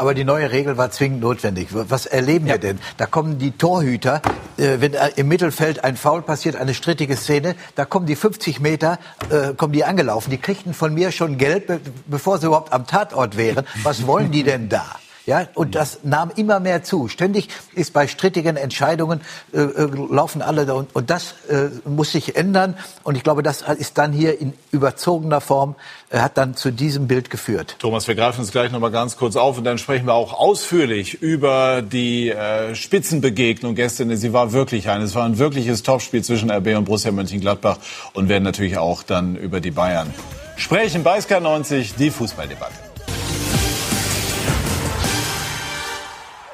Aber die neue Regel war zwingend notwendig. Was erleben wir denn? Da kommen die Torhüter, äh, wenn äh, im Mittelfeld ein Foul passiert, eine strittige Szene, da kommen die 50 Meter, äh, kommen die angelaufen. Die kriegten von mir schon Geld, be bevor sie überhaupt am Tatort wären. Was wollen die denn da? Ja, und das nahm immer mehr zu. Ständig ist bei strittigen Entscheidungen äh, äh, laufen alle da und, und das äh, muss sich ändern. Und ich glaube, das ist dann hier in überzogener Form äh, hat dann zu diesem Bild geführt. Thomas, wir greifen uns gleich noch mal ganz kurz auf und dann sprechen wir auch ausführlich über die äh, Spitzenbegegnung gestern. Sie war wirklich ein, es war ein wirkliches Topspiel zwischen RB und Borussia Mönchengladbach und werden natürlich auch dann über die Bayern sprechen. Bei SK90 die Fußballdebatte.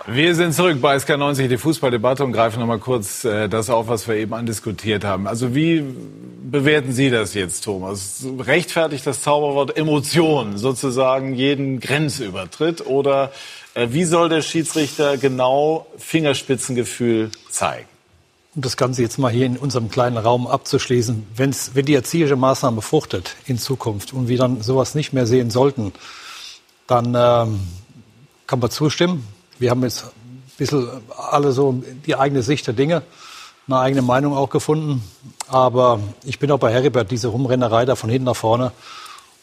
Wir sind zurück bei SK90, die Fußballdebatte und greifen noch mal kurz äh, das auf, was wir eben andiskutiert haben. Also wie bewerten Sie das jetzt, Thomas? Rechtfertigt das Zauberwort Emotion sozusagen jeden Grenzübertritt oder äh, wie soll der Schiedsrichter genau Fingerspitzengefühl zeigen? Um das Ganze jetzt mal hier in unserem kleinen Raum abzuschließen, wenn's, wenn die erzieherische Maßnahme fruchtet in Zukunft und wir dann sowas nicht mehr sehen sollten, dann ähm, kann man zustimmen. Wir haben jetzt ein bisschen alle so die eigene Sicht der Dinge, eine eigene Meinung auch gefunden. Aber ich bin auch bei Heribert, diese Rumrennerei da von hinten nach vorne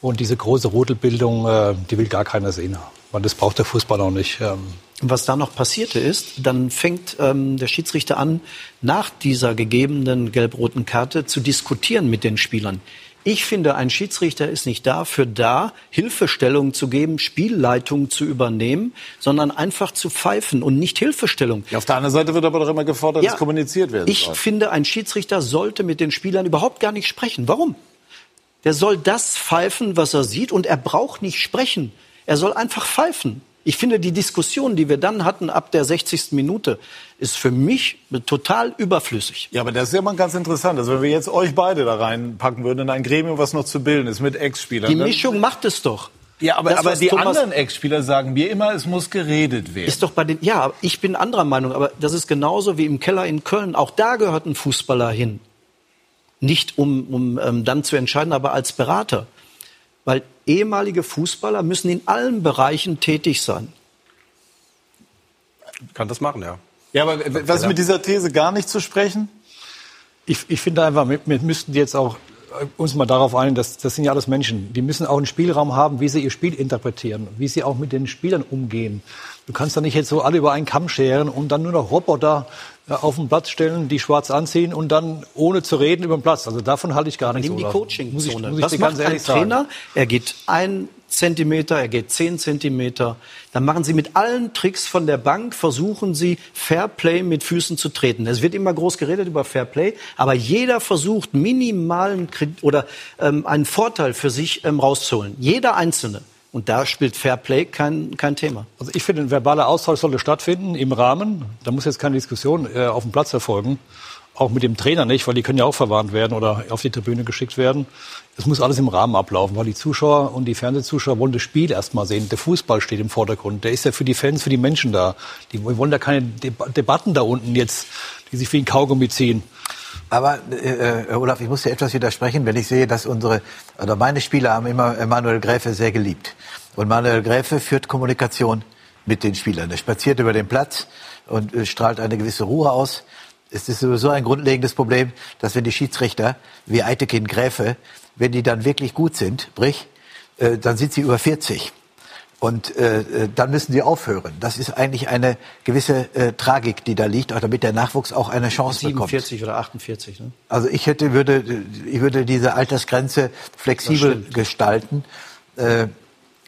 und diese große Rudelbildung, äh, die will gar keiner sehen. Weil das braucht der Fußball auch nicht. Ähm, Und was da noch passierte ist, dann fängt ähm, der Schiedsrichter an, nach dieser gegebenen gelb-roten Karte zu diskutieren mit den Spielern. Ich finde, ein Schiedsrichter ist nicht dafür da, Hilfestellung zu geben, Spielleitung zu übernehmen, sondern einfach zu pfeifen und nicht Hilfestellung. Ja, auf der anderen Seite wird aber doch immer gefordert, Ja, dass kommuniziert werden Ich soll. finde, ein Schiedsrichter sollte mit den Spielern überhaupt gar nicht sprechen. Warum? Der soll das pfeifen, was er sieht, und er braucht nicht sprechen. Er soll einfach pfeifen. Ich finde, die Diskussion, die wir dann hatten ab der 60. Minute, ist für mich total überflüssig. Ja, aber das ist ja mal ganz interessant. Also wenn wir jetzt euch beide da reinpacken würden in ein Gremium, was noch zu bilden ist mit Ex-Spielern. Die Mischung macht es doch. Ja, aber, Das, aber die Thomas- anderen Ex-Spieler sagen mir immer, es muss geredet werden. Ist doch bei den, ja, ich bin anderer Meinung, aber das ist genauso wie im Keller in Köln. Auch da gehört ein Fußballer hin. Nicht um, um ähm, dann zu entscheiden, aber als Berater. Weil ehemalige Fußballer müssen in allen Bereichen tätig sein. Kann das machen, ja. ja, aber was ist mit dieser These gar nicht zu sprechen? Ich, ich finde einfach, wir, wir müssten jetzt auch äh, uns mal darauf einigen, dass das sind ja alles Menschen. Die müssen auch einen Spielraum haben, wie sie ihr Spiel interpretieren, wie sie auch mit den Spielern umgehen. Du kannst da nicht jetzt so alle über einen Kamm scheren und dann nur noch Roboter äh, auf den Platz stellen, die schwarz anziehen und dann ohne zu reden über den Platz. Also davon halte ich gar nichts. Nimm die. Coaching-Zone. Muss ich, muss ganz ein ehrlich sagen. Trainer? Er geht ein Zentimeter, er geht zehn Zentimeter. Dann machen Sie mit allen Tricks von der Bank, versuchen Sie Fair Play mit Füßen zu treten. Es wird immer groß geredet über Fair Play, aber jeder versucht minimalen Kredit oder ähm, einen Vorteil für sich ähm, rauszuholen. Jeder Einzelne. Und da spielt Fair Play kein, kein Thema. Also ich finde, ein verbaler Austausch sollte stattfinden im Rahmen. Da muss jetzt keine Diskussion äh, auf dem Platz erfolgen. Auch mit dem Trainer nicht, weil die können ja auch verwarnt werden oder auf die Tribüne geschickt werden. Es muss alles im Rahmen ablaufen, weil die Zuschauer und die Fernsehzuschauer wollen das Spiel erst mal sehen. Der Fußball steht im Vordergrund. Der ist ja für die Fans, für die Menschen da. Die wollen da keine Deba Debatten da unten jetzt, die sich wie ein Kaugummi ziehen. Aber äh, äh, Olaf, ich muss dir etwas widersprechen, wenn ich sehe, dass unsere oder meine Spieler haben immer Manuel Gräfe sehr geliebt. Und Manuel Gräfe führt Kommunikation mit den Spielern. Er spaziert über den Platz und äh, strahlt eine gewisse Ruhe aus. Es ist sowieso ein grundlegendes Problem, dass wenn die Schiedsrichter wie Eitekin Gräfe, wenn die dann wirklich gut sind, brich, äh, dann sind sie über 40. Und äh, äh, dann müssen sie aufhören. Das ist eigentlich eine gewisse äh, Tragik, die da liegt, auch damit der Nachwuchs auch eine Chance bekommt. 47 oder 48. Ne? Also ich hätte, würde, ich würde diese Altersgrenze flexibel gestalten. Äh,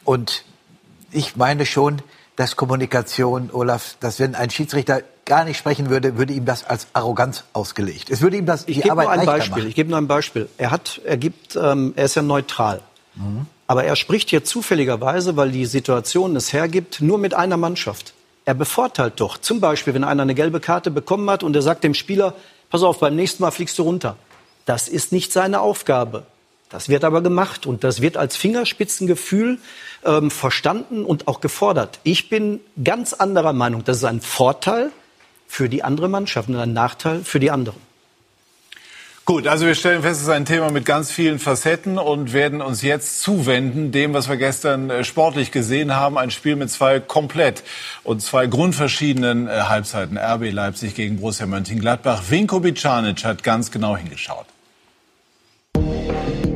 und ich meine schon, dass Kommunikation, Olaf, dass wenn ein Schiedsrichter gar nicht sprechen würde, würde ihm das als Arroganz ausgelegt. Es würde ihm das Ich die gebe Arbeit nur ein Beispiel. machen. Ich gebe nur ein Beispiel. Er hat, er gibt, ähm, er ist ja neutral. Aber er spricht hier zufälligerweise, weil die Situation es hergibt, nur mit einer Mannschaft. Er bevorteilt doch. Zum Beispiel, wenn einer eine gelbe Karte bekommen hat und er sagt dem Spieler, pass auf, beim nächsten Mal fliegst du runter. Das ist nicht seine Aufgabe. Das wird aber gemacht und das wird als Fingerspitzengefühl ähm, verstanden und auch gefordert. Ich bin ganz anderer Meinung. Das ist ein Vorteil für die andere Mannschaft und ein Nachteil für die andere. Gut, also wir stellen fest, es ist ein Thema mit ganz vielen Facetten und werden uns jetzt zuwenden dem, was wir gestern äh, sportlich gesehen haben. Ein Spiel mit zwei komplett und zwei grundverschiedenen äh, Halbzeiten. RB Leipzig gegen Borussia Mönchengladbach. Vinko Bicanic hat ganz genau hingeschaut.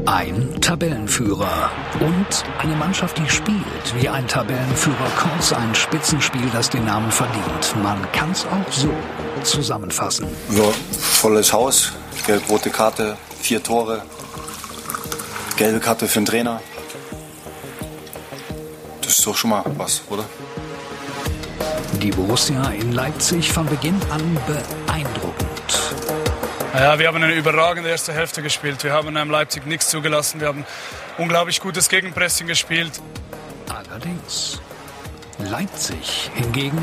Ein Tabellenführer und eine Mannschaft, die spielt wie ein Tabellenführer. Kurz ein Spitzenspiel, das den Namen verdient. Man kann es auch so zusammenfassen. Ja, volles Haus, gelb-rote Karte, vier Tore, gelbe Karte für den Trainer. Das ist doch schon mal was, oder? Die Borussia in Leipzig von Beginn an beeindruckend. Ja, wir haben eine überragende erste Hälfte gespielt. Wir haben einem Leipzig nichts zugelassen. Wir haben unglaublich gutes Gegenpressing gespielt. Allerdings Leipzig hingegen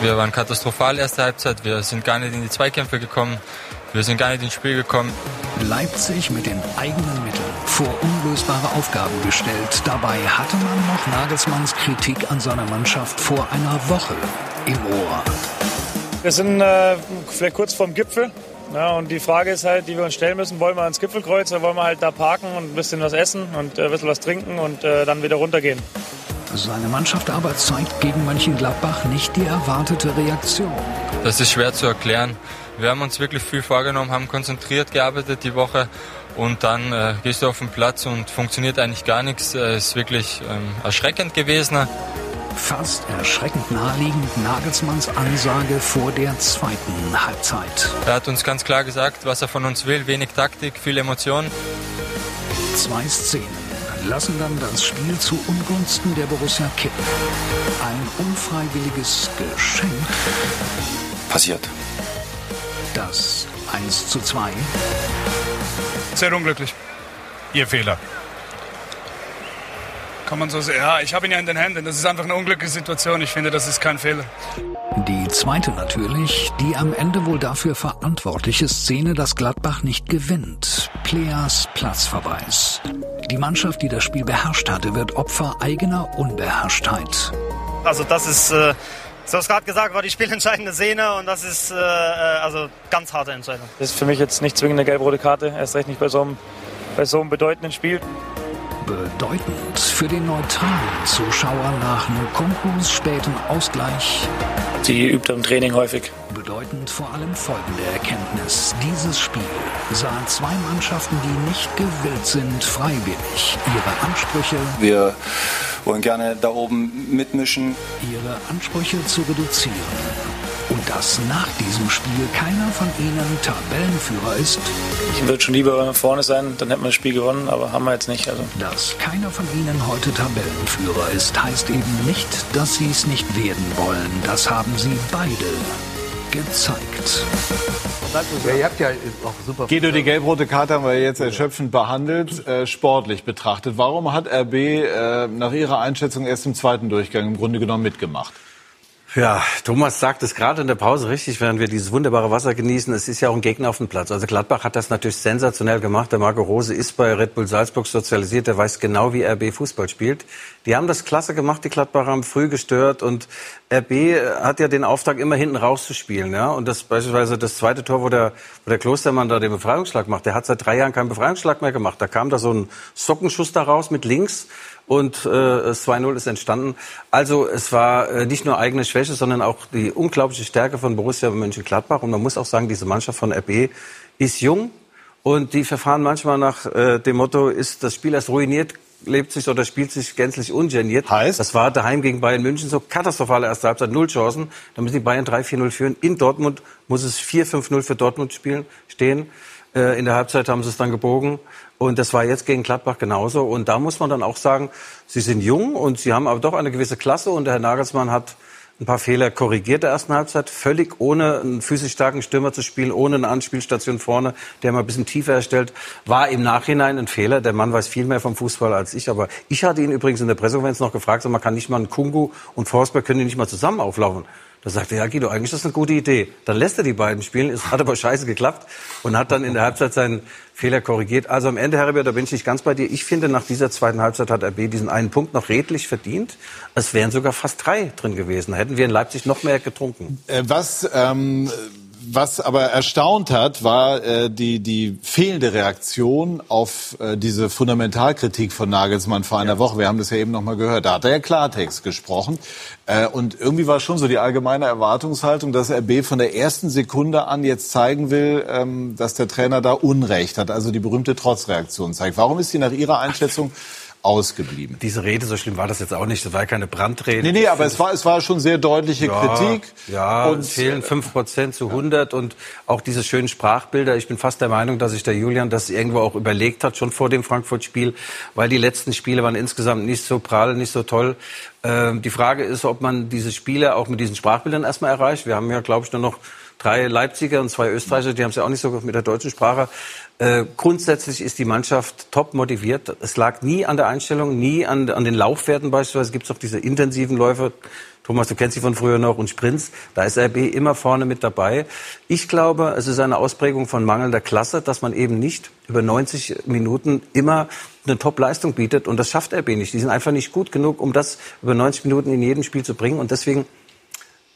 Wir waren katastrophal erste Halbzeit. Wir sind gar nicht in die Zweikämpfe gekommen. Wir sind gar nicht ins Spiel gekommen. Leipzig mit den eigenen Mitteln vor unlösbare Aufgaben gestellt. Dabei hatte man noch Nagelsmanns Kritik an seiner Mannschaft vor einer Woche im Ohr. Wir sind äh, vielleicht kurz vorm Gipfel. Ja, und die Frage ist halt, die wir uns stellen müssen, wollen wir ans Gipfelkreuz oder wollen wir halt da parken und ein bisschen was essen und äh, ein bisschen was trinken und äh, dann wieder runtergehen. Seine Mannschaft aber zeigt gegen Mönchengladbach nicht die erwartete Reaktion. Das ist schwer zu erklären. Wir haben uns wirklich viel vorgenommen, haben konzentriert gearbeitet die Woche und dann äh, gehst du auf den Platz und funktioniert eigentlich gar nichts. Es ist wirklich ähm, erschreckend gewesen. Fast erschreckend naheliegend Nagelsmanns Ansage vor der zweiten Halbzeit. Er hat uns ganz klar gesagt, was er von uns will. Wenig Taktik, viel Emotion. Zwei Szenen lassen dann das Spiel zu Ungunsten der Borussia kippen. Ein unfreiwilliges Geschenk. Passiert. Das 1 zu 2. Sehr unglücklich. Ihr Fehler. Kann man so sehen. Ja, ich habe ihn ja in den Händen. Das ist einfach eine unglückliche Situation. Ich finde, das ist kein Fehler. Die zweite natürlich, die am Ende wohl dafür verantwortliche Szene, dass Gladbach nicht gewinnt. Pleas Platzverweis. Die Mannschaft, die das Spiel beherrscht hatte, wird Opfer eigener Unbeherrschtheit. Also das ist, äh, so hast gerade gesagt, war die spielentscheidende Szene und das ist äh, also ganz harte Entscheidung. Das ist für mich jetzt nicht zwingend eine gelb-rote Karte, erst recht nicht bei so einem, bei so einem bedeutenden Spiel. Bedeutend für den neutralen Zuschauer nach Nkunkus späten Ausgleich. Die übt im Training häufig. Bedeutend vor allem folgende Erkenntnis. Dieses Spiel sah zwei Mannschaften, die nicht gewillt sind, freiwillig ihre Ansprüche, Wir wollen gerne da oben mitmischen. ihre Ansprüche zu reduzieren. Und dass nach diesem Spiel keiner von ihnen Tabellenführer ist, Ich würde schon lieber vorne sein, dann hätten wir das Spiel gewonnen, aber haben wir jetzt nicht. Also. dass keiner von ihnen heute Tabellenführer ist, heißt eben nicht, dass sie es nicht werden wollen. Das haben sie beide gezeigt. Ja, ihr habt ja auch super. Guido, die gelb-rote Karte haben wir jetzt erschöpfend behandelt, äh, sportlich betrachtet. Warum hat RB äh, nach Ihrer Einschätzung erst im zweiten Durchgang im Grunde genommen mitgemacht? Ja, Thomas sagt es gerade in der Pause richtig, während wir dieses wunderbare Wasser genießen. Es ist ja auch ein Gegner auf dem Platz. Also Gladbach hat das natürlich sensationell gemacht. Der Marco Rose ist bei Red Bull Salzburg sozialisiert. Der weiß genau, wie RB Fußball spielt. Die haben das klasse gemacht. Die Gladbacher haben früh gestört und RB hat ja den Auftrag, immer hinten rauszuspielen. Ja? Und das beispielsweise das zweite Tor, wo der, wo der Klostermann da den Befreiungsschlag macht, der hat seit drei Jahren keinen Befreiungsschlag mehr gemacht. Da kam da so ein Sockenschuss da raus mit links und äh, das 2-0 ist entstanden. Also es war äh, nicht nur eigene Schwäche, sondern auch die unglaubliche Stärke von Borussia Mönchengladbach. Und man muss auch sagen, diese Mannschaft von RB ist jung und die verfahren manchmal nach äh, dem Motto, ist das Spiel erst ruiniert, lebt sich oder spielt sich gänzlich ungeniert. Heißt? Das war daheim gegen Bayern München so katastrophale erste Halbzeit, null Chancen. Da müssen die Bayern 3-4-0 führen. In Dortmund muss es 4-5-0 für Dortmund spielen, stehen. Äh, in der Halbzeit haben sie es dann gebogen. Und das war jetzt gegen Gladbach genauso. Und da muss man dann auch sagen, sie sind jung und sie haben aber doch eine gewisse Klasse. Und der Herr Nagelsmann hat ein paar Fehler korrigiert der ersten Halbzeit, völlig ohne einen physisch starken Stürmer zu spielen, ohne eine Anspielstation vorne, der mal ein bisschen tiefer erstellt, war im Nachhinein ein Fehler. Der Mann weiß viel mehr vom Fußball als ich, aber ich hatte ihn übrigens in der Pressekonferenz noch gefragt, man kann nicht mal einen Kungu und Forsberg können die nicht mal zusammen auflaufen. Da sagte er, ja Guido, eigentlich ist das eine gute Idee. Dann lässt er die beiden spielen, es hat aber scheiße geklappt und hat dann in der Halbzeit seinen Fehler korrigiert. Also am Ende, Herbert, da bin ich nicht ganz bei dir. Ich finde, nach dieser zweiten Halbzeit hat RB diesen einen Punkt noch redlich verdient. Es wären sogar fast drei drin gewesen. Hätten wir in Leipzig noch mehr getrunken. Äh, was, ähm, was aber erstaunt hat, war äh, die, die fehlende Reaktion auf äh, diese Fundamentalkritik von Nagelsmann vor einer Woche. Wir haben das ja eben noch mal gehört. Da hat er ja Klartext gesprochen. Äh, und irgendwie war schon so die allgemeine Erwartungshaltung, dass RB von der ersten Sekunde an jetzt zeigen will, ähm, dass der Trainer da Unrecht hat, also die berühmte Trotzreaktion zeigt. Warum ist die nach Ihrer Einschätzung ausgeblieben? Diese Rede, so schlimm war das jetzt auch nicht. Das war ja keine Brandrede. Nee, nee, aber es war, es war schon sehr deutliche ja, Kritik. Ja, Und- es fehlen 5% zu 100 und auch diese schönen Sprachbilder. Ich bin fast der Meinung, dass sich der Julian das irgendwo auch überlegt hat, schon vor dem Frankfurt-Spiel, weil die letzten Spiele waren insgesamt nicht so prall, nicht so toll. Ähm, die Frage ist, ob man diese Spiele auch mit diesen Sprachbildern erstmal erreicht. Wir haben ja, glaube ich, nur noch drei Leipziger und zwei Österreicher, die haben es ja auch nicht so mit der deutschen Sprache. Äh, grundsätzlich ist die Mannschaft top motiviert. Es lag nie an der Einstellung, nie an, an den Laufwerten beispielsweise. Gibt es auch diese intensiven Läufe. Thomas, du kennst sie von früher noch und Sprints. Da ist RB immer vorne mit dabei. Ich glaube, es ist eine Ausprägung von mangelnder Klasse, dass man eben nicht über 90 Minuten immer eine Top-Leistung bietet. Und das schafft RB nicht. Die sind einfach nicht gut genug, um das über 90 Minuten in jedem Spiel zu bringen. Und deswegen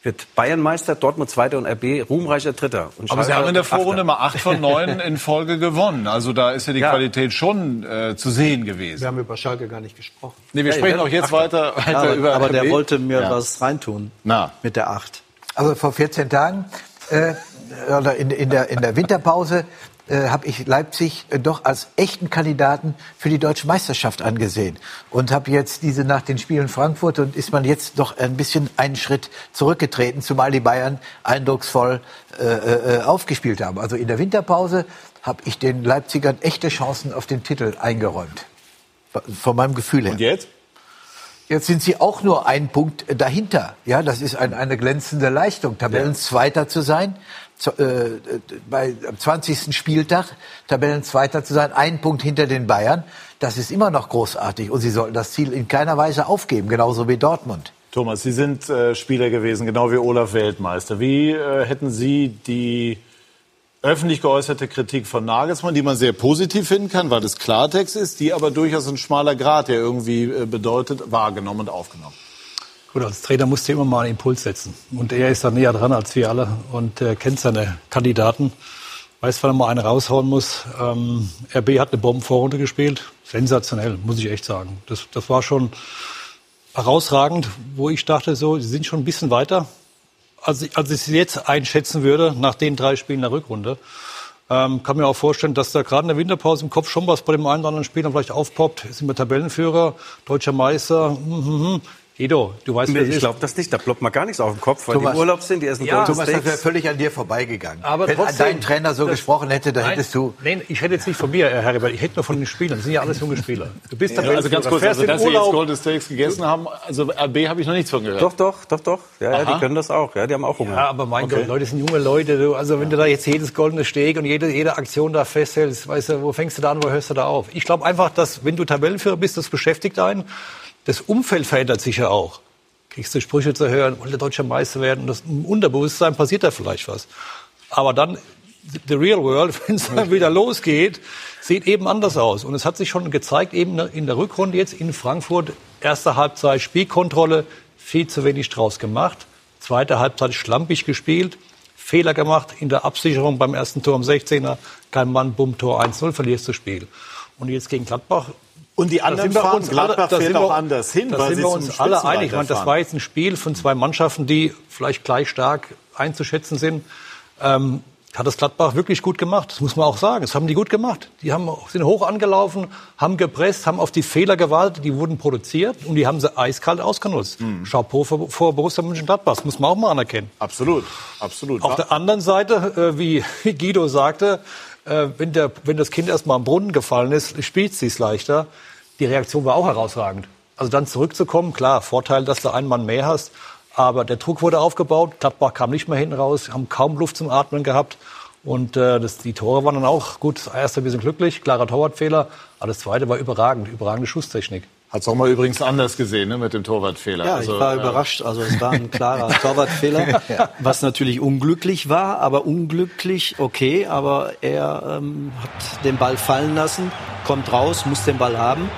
wird Bayern Meister, Dortmund Zweiter und RB ruhmreicher Dritter. Und Aber Sie haben in der. Vorrunde mal acht von neun in Folge gewonnen. Also da ist ja die Ja. Qualität schon äh, zu sehen gewesen. Wir haben über Schalke gar nicht gesprochen. Nee, wir sprechen auch jetzt weiter, weiter Ja, aber, über aber der RB. wollte mir Ja. was reintun Na. mit der Acht. Also vor 14 Tagen äh, oder in, in, der, in der Winterpause äh, habe ich Leipzig äh, doch als echten Kandidaten für die deutsche Meisterschaft angesehen und habe jetzt diese nach den Spielen Frankfurt und ist man jetzt doch ein bisschen einen Schritt zurückgetreten, zumal die Bayern eindrucksvoll äh, äh, aufgespielt haben. Also in der Winterpause habe ich den Leipzigern echte Chancen auf den Titel eingeräumt. Von meinem Gefühl her. Und jetzt? Jetzt sind sie auch nur ein Punkt dahinter. Ja, das ist ein, eine glänzende Leistung, Tabellenzweiter zu sein, äh, bei am 20. Spieltag Tabellenzweiter zu sein, ein Punkt hinter den Bayern. Das ist immer noch großartig und sie sollten das Ziel in keiner Weise aufgeben, genauso wie Dortmund. Thomas, Sie sind äh, Spieler gewesen, genau wie Olaf Weltmeister. Wie äh, hätten Sie die öffentlich geäußerte Kritik von Nagelsmann, die man sehr positiv finden kann, weil es Klartext ist, die aber durchaus ein schmaler Grad, der irgendwie äh, bedeutet, wahrgenommen und aufgenommen. Gut, als Trainer musst du immer mal einen Impuls setzen. Und er ist da näher dran als wir alle und äh, kennt seine Kandidaten. Weiß, wann er mal einen raushauen muss. Ähm, RB hat eine Bombenvorrunde gespielt. Sensationell, muss ich echt sagen. Das, das war schon herausragend, wo ich dachte, so, sie sind schon ein bisschen weiter als ich, als ich sie jetzt einschätzen würde, nach den drei Spielen der Rückrunde, ähm, kann mir auch vorstellen, dass da gerade in der Winterpause im Kopf schon was bei dem einen oder anderen Spieler vielleicht aufpoppt. Sind wir Tabellenführer, deutscher Meister, hm, hm, hm. Edo, du weißt, Nee, ich glaube das nicht. Da ploppt man gar nichts auf den Kopf, weil Thomas. die im Urlaub sind, die essen Ja, Thomas, das wäre völlig an dir vorbeigegangen. Aber Wenn trotzdem, dein Trainer so das- gesprochen hätte, dann Nein, hättest du. Nein, ich rede jetzt nicht von mir, Herr Heribert. Ich rede nur von den Spielern. Das sind ja alles junge Spieler. Du bist Ja, also ganz Tabellenführer, kurz, also, dass Sie jetzt. Golden Steaks gegessen haben, also RB habe ich noch nichts von gehört. Doch, doch, doch, doch. Ja, ja, die können das auch. Ja, die haben auch Hunger. Ja, aber mein Okay. Gott, Leute, das sind junge Leute. Du, also wenn du da jetzt jedes goldene Steg und jede, jede Aktion da festhältst, weißt du, wo fängst du da an, wo hörst du da auf? Ich glaube einfach, dass wenn du Tabellenführer bist, das beschäftigt einen. Das Umfeld verändert sich ja auch. Kriegst du Sprüche zu hören, wollte deutscher Meister werden. Und das, Im Unterbewusstsein passiert da vielleicht was. Aber dann, the real world, wenn es dann wieder losgeht, sieht eben anders aus. Und es hat sich schon gezeigt, eben in der Rückrunde jetzt in Frankfurt, erste Halbzeit Spielkontrolle, viel zu wenig draus gemacht. Zweite Halbzeit schlampig gespielt, Fehler gemacht in der Absicherung beim ersten Tor am 16er. Kein Mann, Bumm, Tor 1-0, verlierst das Spiel. Und jetzt gegen Gladbach. Und die anderen fahren, uns Gladbach alle, fährt auch anders hin, da weil sind sie wir uns alle einig. Ich meine, das war jetzt ein Spiel von zwei Mannschaften, die vielleicht gleich stark einzuschätzen sind. Ähm, hat das Gladbach wirklich gut gemacht. Das muss man auch sagen. Das haben die gut gemacht. Die haben, sind hoch angelaufen, haben gepresst, haben auf die Fehler gewartet, die wurden produziert und die haben sie eiskalt ausgenutzt. Hm. Chapeau vor, vor Borussia Mönchengladbach. Das muss man auch mal anerkennen. Absolut, absolut. Auf der anderen Seite, äh, wie Guido sagte, äh, wenn, der, wenn das Kind erst mal am Brunnen gefallen ist, spielt sie es leichter. Die Reaktion war auch herausragend. Also dann zurückzukommen, klar, Vorteil, dass du einen Mann mehr hast. Aber der Druck wurde aufgebaut. Gladbach kam nicht mehr hinten raus, haben kaum Luft zum Atmen gehabt. Und äh, das, die Tore waren dann auch gut. Das erste ein bisschen glücklich, klarer Torwartfehler. Aber das zweite war überragend, überragende Schusstechnik. Hat's auch mal übrigens anders gesehen ne, mit dem Torwartfehler. Ja, Also, ich war äh, überrascht. Also es war ein klarer Torwartfehler, was natürlich unglücklich war, aber unglücklich okay. Aber er ähm, hat den Ball fallen lassen, kommt raus, muss den Ball haben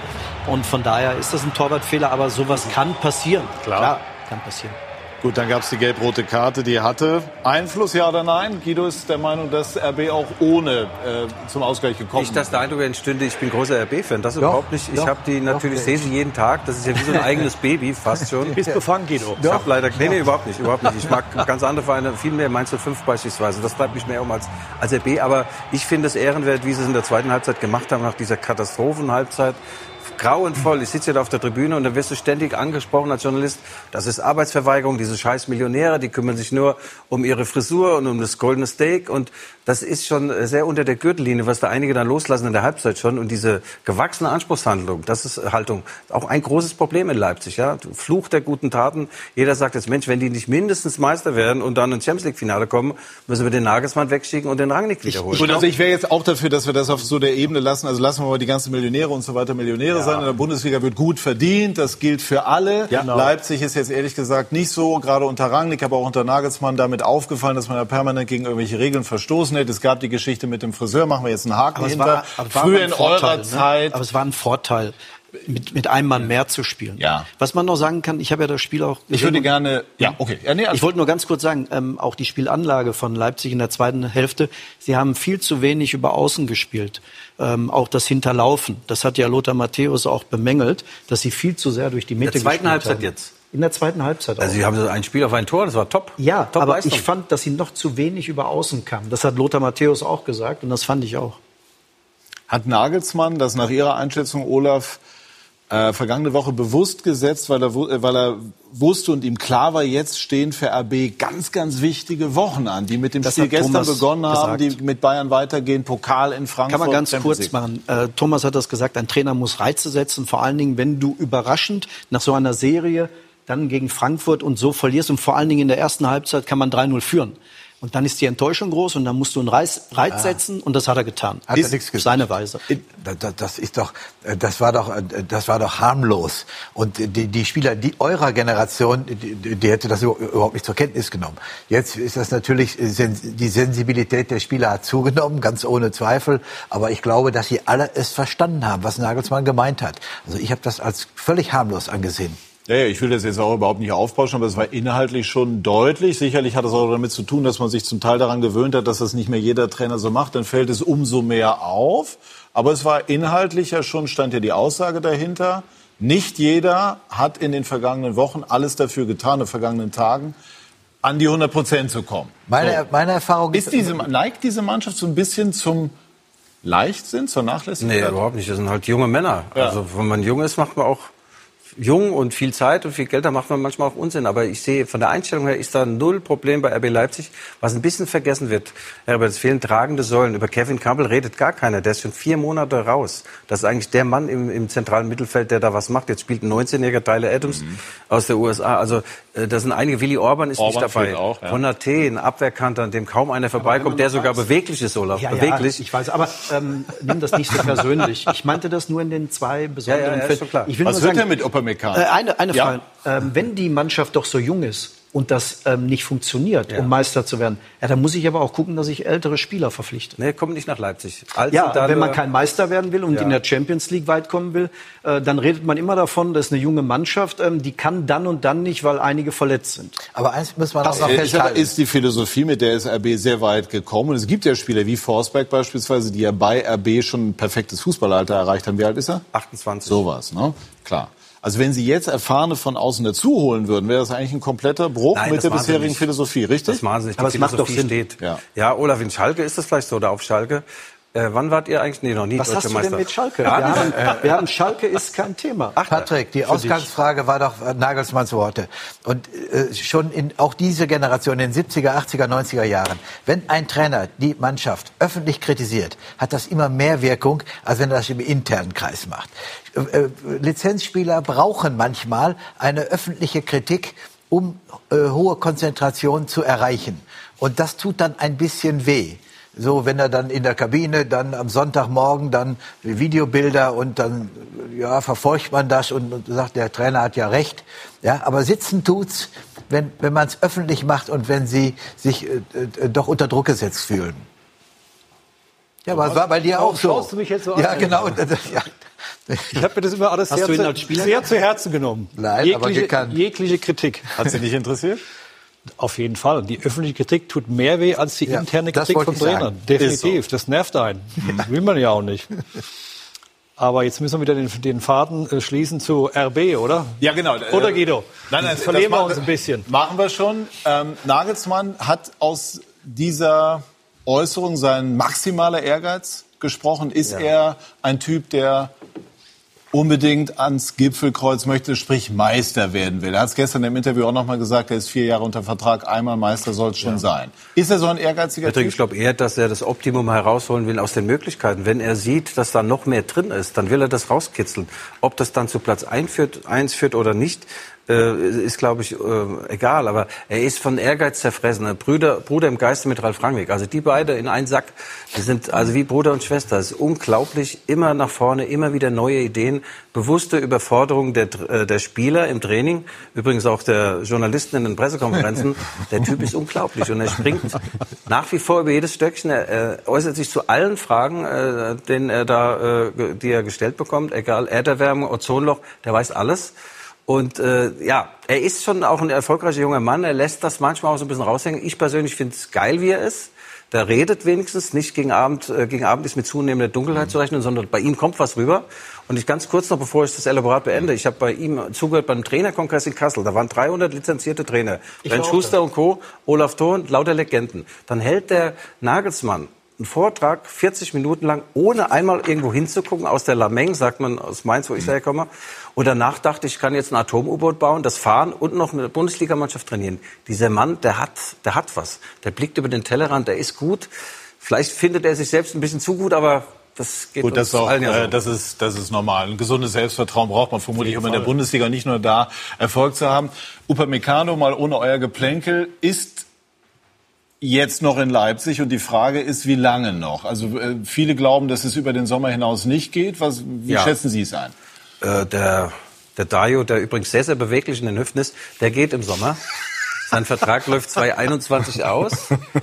und von daher ist das ein Torwartfehler. Aber sowas kann passieren. Klar. kann passieren. Gut, dann gab's die gelb-rote Karte, die hatte Einfluss, ja oder nein? Guido ist der Meinung, dass RB auch ohne äh, zum Ausgleich gekommen Nicht, dass der Eindruck entstünde, ich bin großer RB-Fan. Das Doch, überhaupt nicht. Ich habe die natürlich, doch. sehe sie jeden Tag. Das ist ja wie so ein eigenes Baby, fast schon. Du bist befangen, Guido. Ich habe leider, nee, nee, überhaupt nicht, überhaupt nicht. Ich mag ganz andere Vereine, viel mehr Mainz 05 beispielsweise. Das bleibt mich mehr um als, als RB. Aber ich finde es ehrenwert, wie sie es in der zweiten Halbzeit gemacht haben, nach dieser Katastrophenhalbzeit. Grauenvoll. Ich sitze hier da auf der Tribüne und da wirst du ständig angesprochen als Journalist. Das ist Arbeitsverweigerung, diese scheiß Millionäre, die kümmern sich nur um ihre Frisur und um das goldene Steak. Und das ist schon sehr unter der Gürtellinie, was da einige dann loslassen in der Halbzeit schon. Und diese gewachsene Anspruchshandlung, das ist Haltung, auch ein großes Problem in Leipzig. Ja? Fluch der guten Taten. Jeder sagt jetzt, Mensch, wenn die nicht mindestens Meister werden und dann ins Champions League Finale kommen, müssen wir den Nagelsmann wegschicken und den Rangnick wiederholen. Gut, also ich wäre jetzt auch dafür, dass wir das auf so der Ebene lassen. Also lassen wir mal die ganzen Millionäre und so weiter Millionäre sein. In der Bundesliga wird gut verdient. Das gilt für alle. Ja. Genau. Leipzig ist jetzt ehrlich gesagt nicht so, gerade unter Rangnick, aber auch unter Nagelsmann damit aufgefallen, dass man da permanent gegen irgendwelche Regeln verstoßen hat. Es gab die Geschichte mit dem Friseur, machen wir jetzt einen Haken Aber hinter. war, Früher in Vorteil, eurer ne? Zeit. Aber es war ein Vorteil, mit, mit einem Mann mehr zu spielen. Ja. Was man noch sagen kann, ich habe ja das Spiel auch Ich würde gerne, ja, okay. Ja, nee, also- Ich wollte nur ganz kurz sagen, ähm, auch die Spielanlage von Leipzig in der zweiten Hälfte, sie haben viel zu wenig über Außen gespielt. Ähm, auch das Hinterlaufen, das hat ja Lothar Matthäus auch bemängelt, dass sie viel zu sehr durch die Mitte der zweiten Halbzeit haben. jetzt. In der zweiten Halbzeit. Also Sie haben so ein Spiel auf ein Tor, das war top. Ja, top aber Leistung. ich fand, dass sie noch zu wenig über Außen kamen. Das hat Lothar Matthäus auch gesagt und das fand ich auch. Hat Nagelsmann das nach Ihrer Einschätzung, Olaf, äh, vergangene Woche bewusst gesetzt, weil er, äh, weil er wusste und ihm klar war, jetzt stehen für RB ganz, ganz wichtige Wochen an, die mit dem Das Spiel gestern Thomas begonnen haben, gesagt. die mit Bayern weitergehen, Pokal in Frankfurt. Kann man ganz kurz machen. Äh, Thomas hat das gesagt, ein Trainer muss Reize setzen, vor allen Dingen, wenn du überraschend nach so einer Serie dann gegen Frankfurt und so verlierst und vor allen Dingen in der ersten Halbzeit kann man 3-0 führen. Und dann ist die Enttäuschung groß und dann musst du einen Reiz, Reiz Ah. setzen und das hat er getan. Hat er nichts gesagt. Seine Weise. Da- Das ist doch, äh, das war doch, äh, das war doch harmlos. Und die, die Spieler, die eurer Generation, die, die hätte das überhaupt nicht zur Kenntnis genommen. Jetzt ist das natürlich, äh, die Sensibilität der Spieler hat zugenommen, ganz ohne Zweifel. Aber ich glaube, dass sie alle es verstanden haben, was Nagelsmann gemeint hat. Also ich habe das als völlig harmlos angesehen. Ja, ja, ich will das jetzt auch überhaupt nicht aufbauschen, aber es war inhaltlich schon deutlich. Sicherlich hat es auch damit zu tun, dass man sich zum Teil daran gewöhnt hat, dass das nicht mehr jeder Trainer so macht. Dann fällt es umso mehr auf. Aber es war inhaltlich ja schon, stand ja die Aussage dahinter. Nicht jeder hat in den vergangenen Wochen alles dafür getan, in den vergangenen Tagen, an die 100 Prozent zu kommen. Meine, meine Erfahrung ist diese, neigt diese Mannschaft so ein bisschen zum Leichtsinn, zur Nachlässigkeit? Nee, überhaupt nicht. Das sind halt junge Männer. Ja. Also wenn man jung ist, macht man auch jung und viel Zeit und viel Geld, da macht man manchmal auch Unsinn. Aber ich sehe, von der Einstellung her ist da null Problem bei RB Leipzig. Was ein bisschen vergessen wird, Herbert, es fehlen tragende Säulen. Über Kevin Campbell redet gar keiner. Der ist schon vier Monate raus. Das ist eigentlich der Mann im, im zentralen Mittelfeld, der da was macht. Jetzt spielt ein 19-jähriger Tyler Adams aus der USA. Also äh, da sind einige. Willi Orban ist Orban nicht dabei. auch, ja. Konate, ein Abwehrkanter, an dem kaum einer vorbeikommt, der sogar beweglich ist, Olaf. Ja, beweglich. Ja, ich weiß, aber ähm, nimm das nicht so persönlich. Ich meinte das nur in den zwei besonderen Ja, ja, Fällen. Ich will Was nur wird sagen, denn mit Upamecano? Äh, eine eine Ja. Frage. Ähm, wenn die Mannschaft doch so jung ist und das ähm, nicht funktioniert, um Meister zu werden, ja, dann muss ich aber auch gucken, dass ich ältere Spieler verpflichte. Nee, kommt nicht nach Leipzig. Alt Ja, sind da wenn man kein Meister werden will und Ja. in der Champions League weit kommen will, äh, dann redet man immer davon, das ist eine junge Mannschaft, ähm, die kann dann und dann nicht, weil einige verletzt sind. Aber eins muss man Das ist, aber- ist die Philosophie, mit der ist RB sehr weit gekommen. Und es gibt ja Spieler wie Forsberg beispielsweise, die ja bei RB schon ein perfektes Fußballalter erreicht haben. Wie alt ist er? 28. Sowas, ne? Klar. Also wenn Sie jetzt Erfahrene von außen dazu holen würden, wäre das eigentlich ein kompletter Bruch Nein, mit der bisherigen. Philosophie, richtig? Das machen sie nicht. Aber es macht doch Sinn. steht. Ja. Ja. Olaf, in Schalke ist das vielleicht so, oder auf Schalke. Äh, wann wart ihr eigentlich? Nee, noch nie Was deutscher hast du Meister. denn mit Schalke? Ja, wir, haben, wir haben Schalke ist kein Thema. Ach, Patrick, die Ausgangsfrage war doch äh, Nagelsmanns Worte. Und äh, schon in auch diese Generation, in den 70er, 80er, 90er Jahren, wenn ein Trainer die Mannschaft öffentlich kritisiert, hat das immer mehr Wirkung, als wenn er das im internen Kreis macht. Äh, äh, Lizenzspieler brauchen manchmal eine öffentliche Kritik, um äh, hohe Konzentration zu erreichen. Und das tut dann ein bisschen weh. So, wenn er dann in der Kabine, dann am Sonntagmorgen, dann Videobilder und dann, ja, verfolgt man das und, und sagt, der Trainer hat ja recht. Ja, aber sitzen tut's, wenn, wenn man es öffentlich macht und wenn sie sich äh, äh, doch unter Druck gesetzt fühlen. Ja, aber es war bei dir auch so. Schaust du mich jetzt so ja, an? genau. Das, ja. Ich habe mir das immer alles sehr, zu, sehr zu Herzen genommen. Nein, aber jegliche, gekannt. jegliche Kritik. Hat Sie nicht interessiert? Auf jeden Fall. Die öffentliche Kritik tut mehr weh als die Ja, interne das Kritik von. Trainern. Definitiv. Ist Das nervt einen. Will man ja auch nicht. Aber jetzt müssen wir wieder den, den Faden äh, schließen zu RB, oder? Ja, genau. Oder Guido? Nein, nein, Jetzt verlieren das wir uns ein bisschen. Machen wir schon. Ähm, Nagelsmann hat aus dieser Äußerung sein maximaler Ehrgeiz gesprochen. Ist er ein Typ, der unbedingt ans Gipfelkreuz möchte, sprich Meister werden will? Er hat es gestern im Interview auch noch mal gesagt, er ist vier Jahre unter Vertrag, einmal Meister soll es schon sein. Ist er so ein ehrgeiziger Patrick, Typ? ich glaube eher, dass er das Optimum herausholen will aus den Möglichkeiten. Wenn er sieht, dass da noch mehr drin ist, dann will er das rauskitzeln. Ob das dann zu Platz 1 führt, eins führt oder nicht, äh, ist, glaube ich, äh, egal. Aber er ist von Ehrgeiz zerfressen. Brüder, Bruder im Geiste mit Ralf Rangnick. Also die beide in einen Sack. Die sind also wie Bruder und Schwester. Es ist unglaublich. Immer nach vorne, immer wieder neue Ideen. Bewusste Überforderung der, äh, der Spieler im Training. Übrigens auch der Journalisten in den Pressekonferenzen. Der Typ ist unglaublich. Und er springt nach wie vor über jedes Stöckchen. Er, er äußert sich zu allen Fragen, äh, denen er da, äh, die er gestellt bekommt. Egal, Erderwärmung, Ozonloch, der weiß alles. Und äh, ja, er ist schon auch ein erfolgreicher junger Mann. Er lässt das manchmal auch so ein bisschen raushängen. Ich persönlich finde es geil, wie er ist. der redet wenigstens nicht gegen Abend. Äh, gegen Abend ist mit zunehmender Dunkelheit zu rechnen, sondern bei ihm kommt was rüber. Und ich ganz kurz noch, bevor ich das Elaborat beende, ich habe bei ihm zugehört beim Trainerkongress in Kassel. Da waren 300 lizenzierte Trainer. Ich Schuster und Co., Olaf Thon, lauter Legenden. Dann hält der Nagelsmann einen Vortrag 40 Minuten lang, ohne einmal irgendwo hinzugucken, aus der Lameng, sagt man aus Mainz, wo ich herkomme. Und danach dachte ich, ich kann jetzt ein Atom-U-Boot bauen, das fahren und noch eine Bundesligamannschaft trainieren. Dieser Mann, der hat, der hat was. Der blickt über den Tellerrand, der ist gut. Vielleicht findet er sich selbst ein bisschen zu gut, aber das geht Gut, das ist, auch, allen ja so. äh, das, ist, das ist normal. Ein gesundes Selbstvertrauen braucht man vermutlich, um in der. Bundesliga nicht nur da Erfolg zu haben. Upamecano, mal ohne euer Geplänkel, ist jetzt noch in Leipzig und die Frage ist, wie lange noch? Also äh, viele glauben, dass es über den Sommer hinaus nicht geht. Was, wie Ja. schätzen Sie es ein? Äh, der, der Dario, der übrigens sehr, sehr beweglich in den Hüften ist, der geht im Sommer. Sein Vertrag läuft 2021 aus.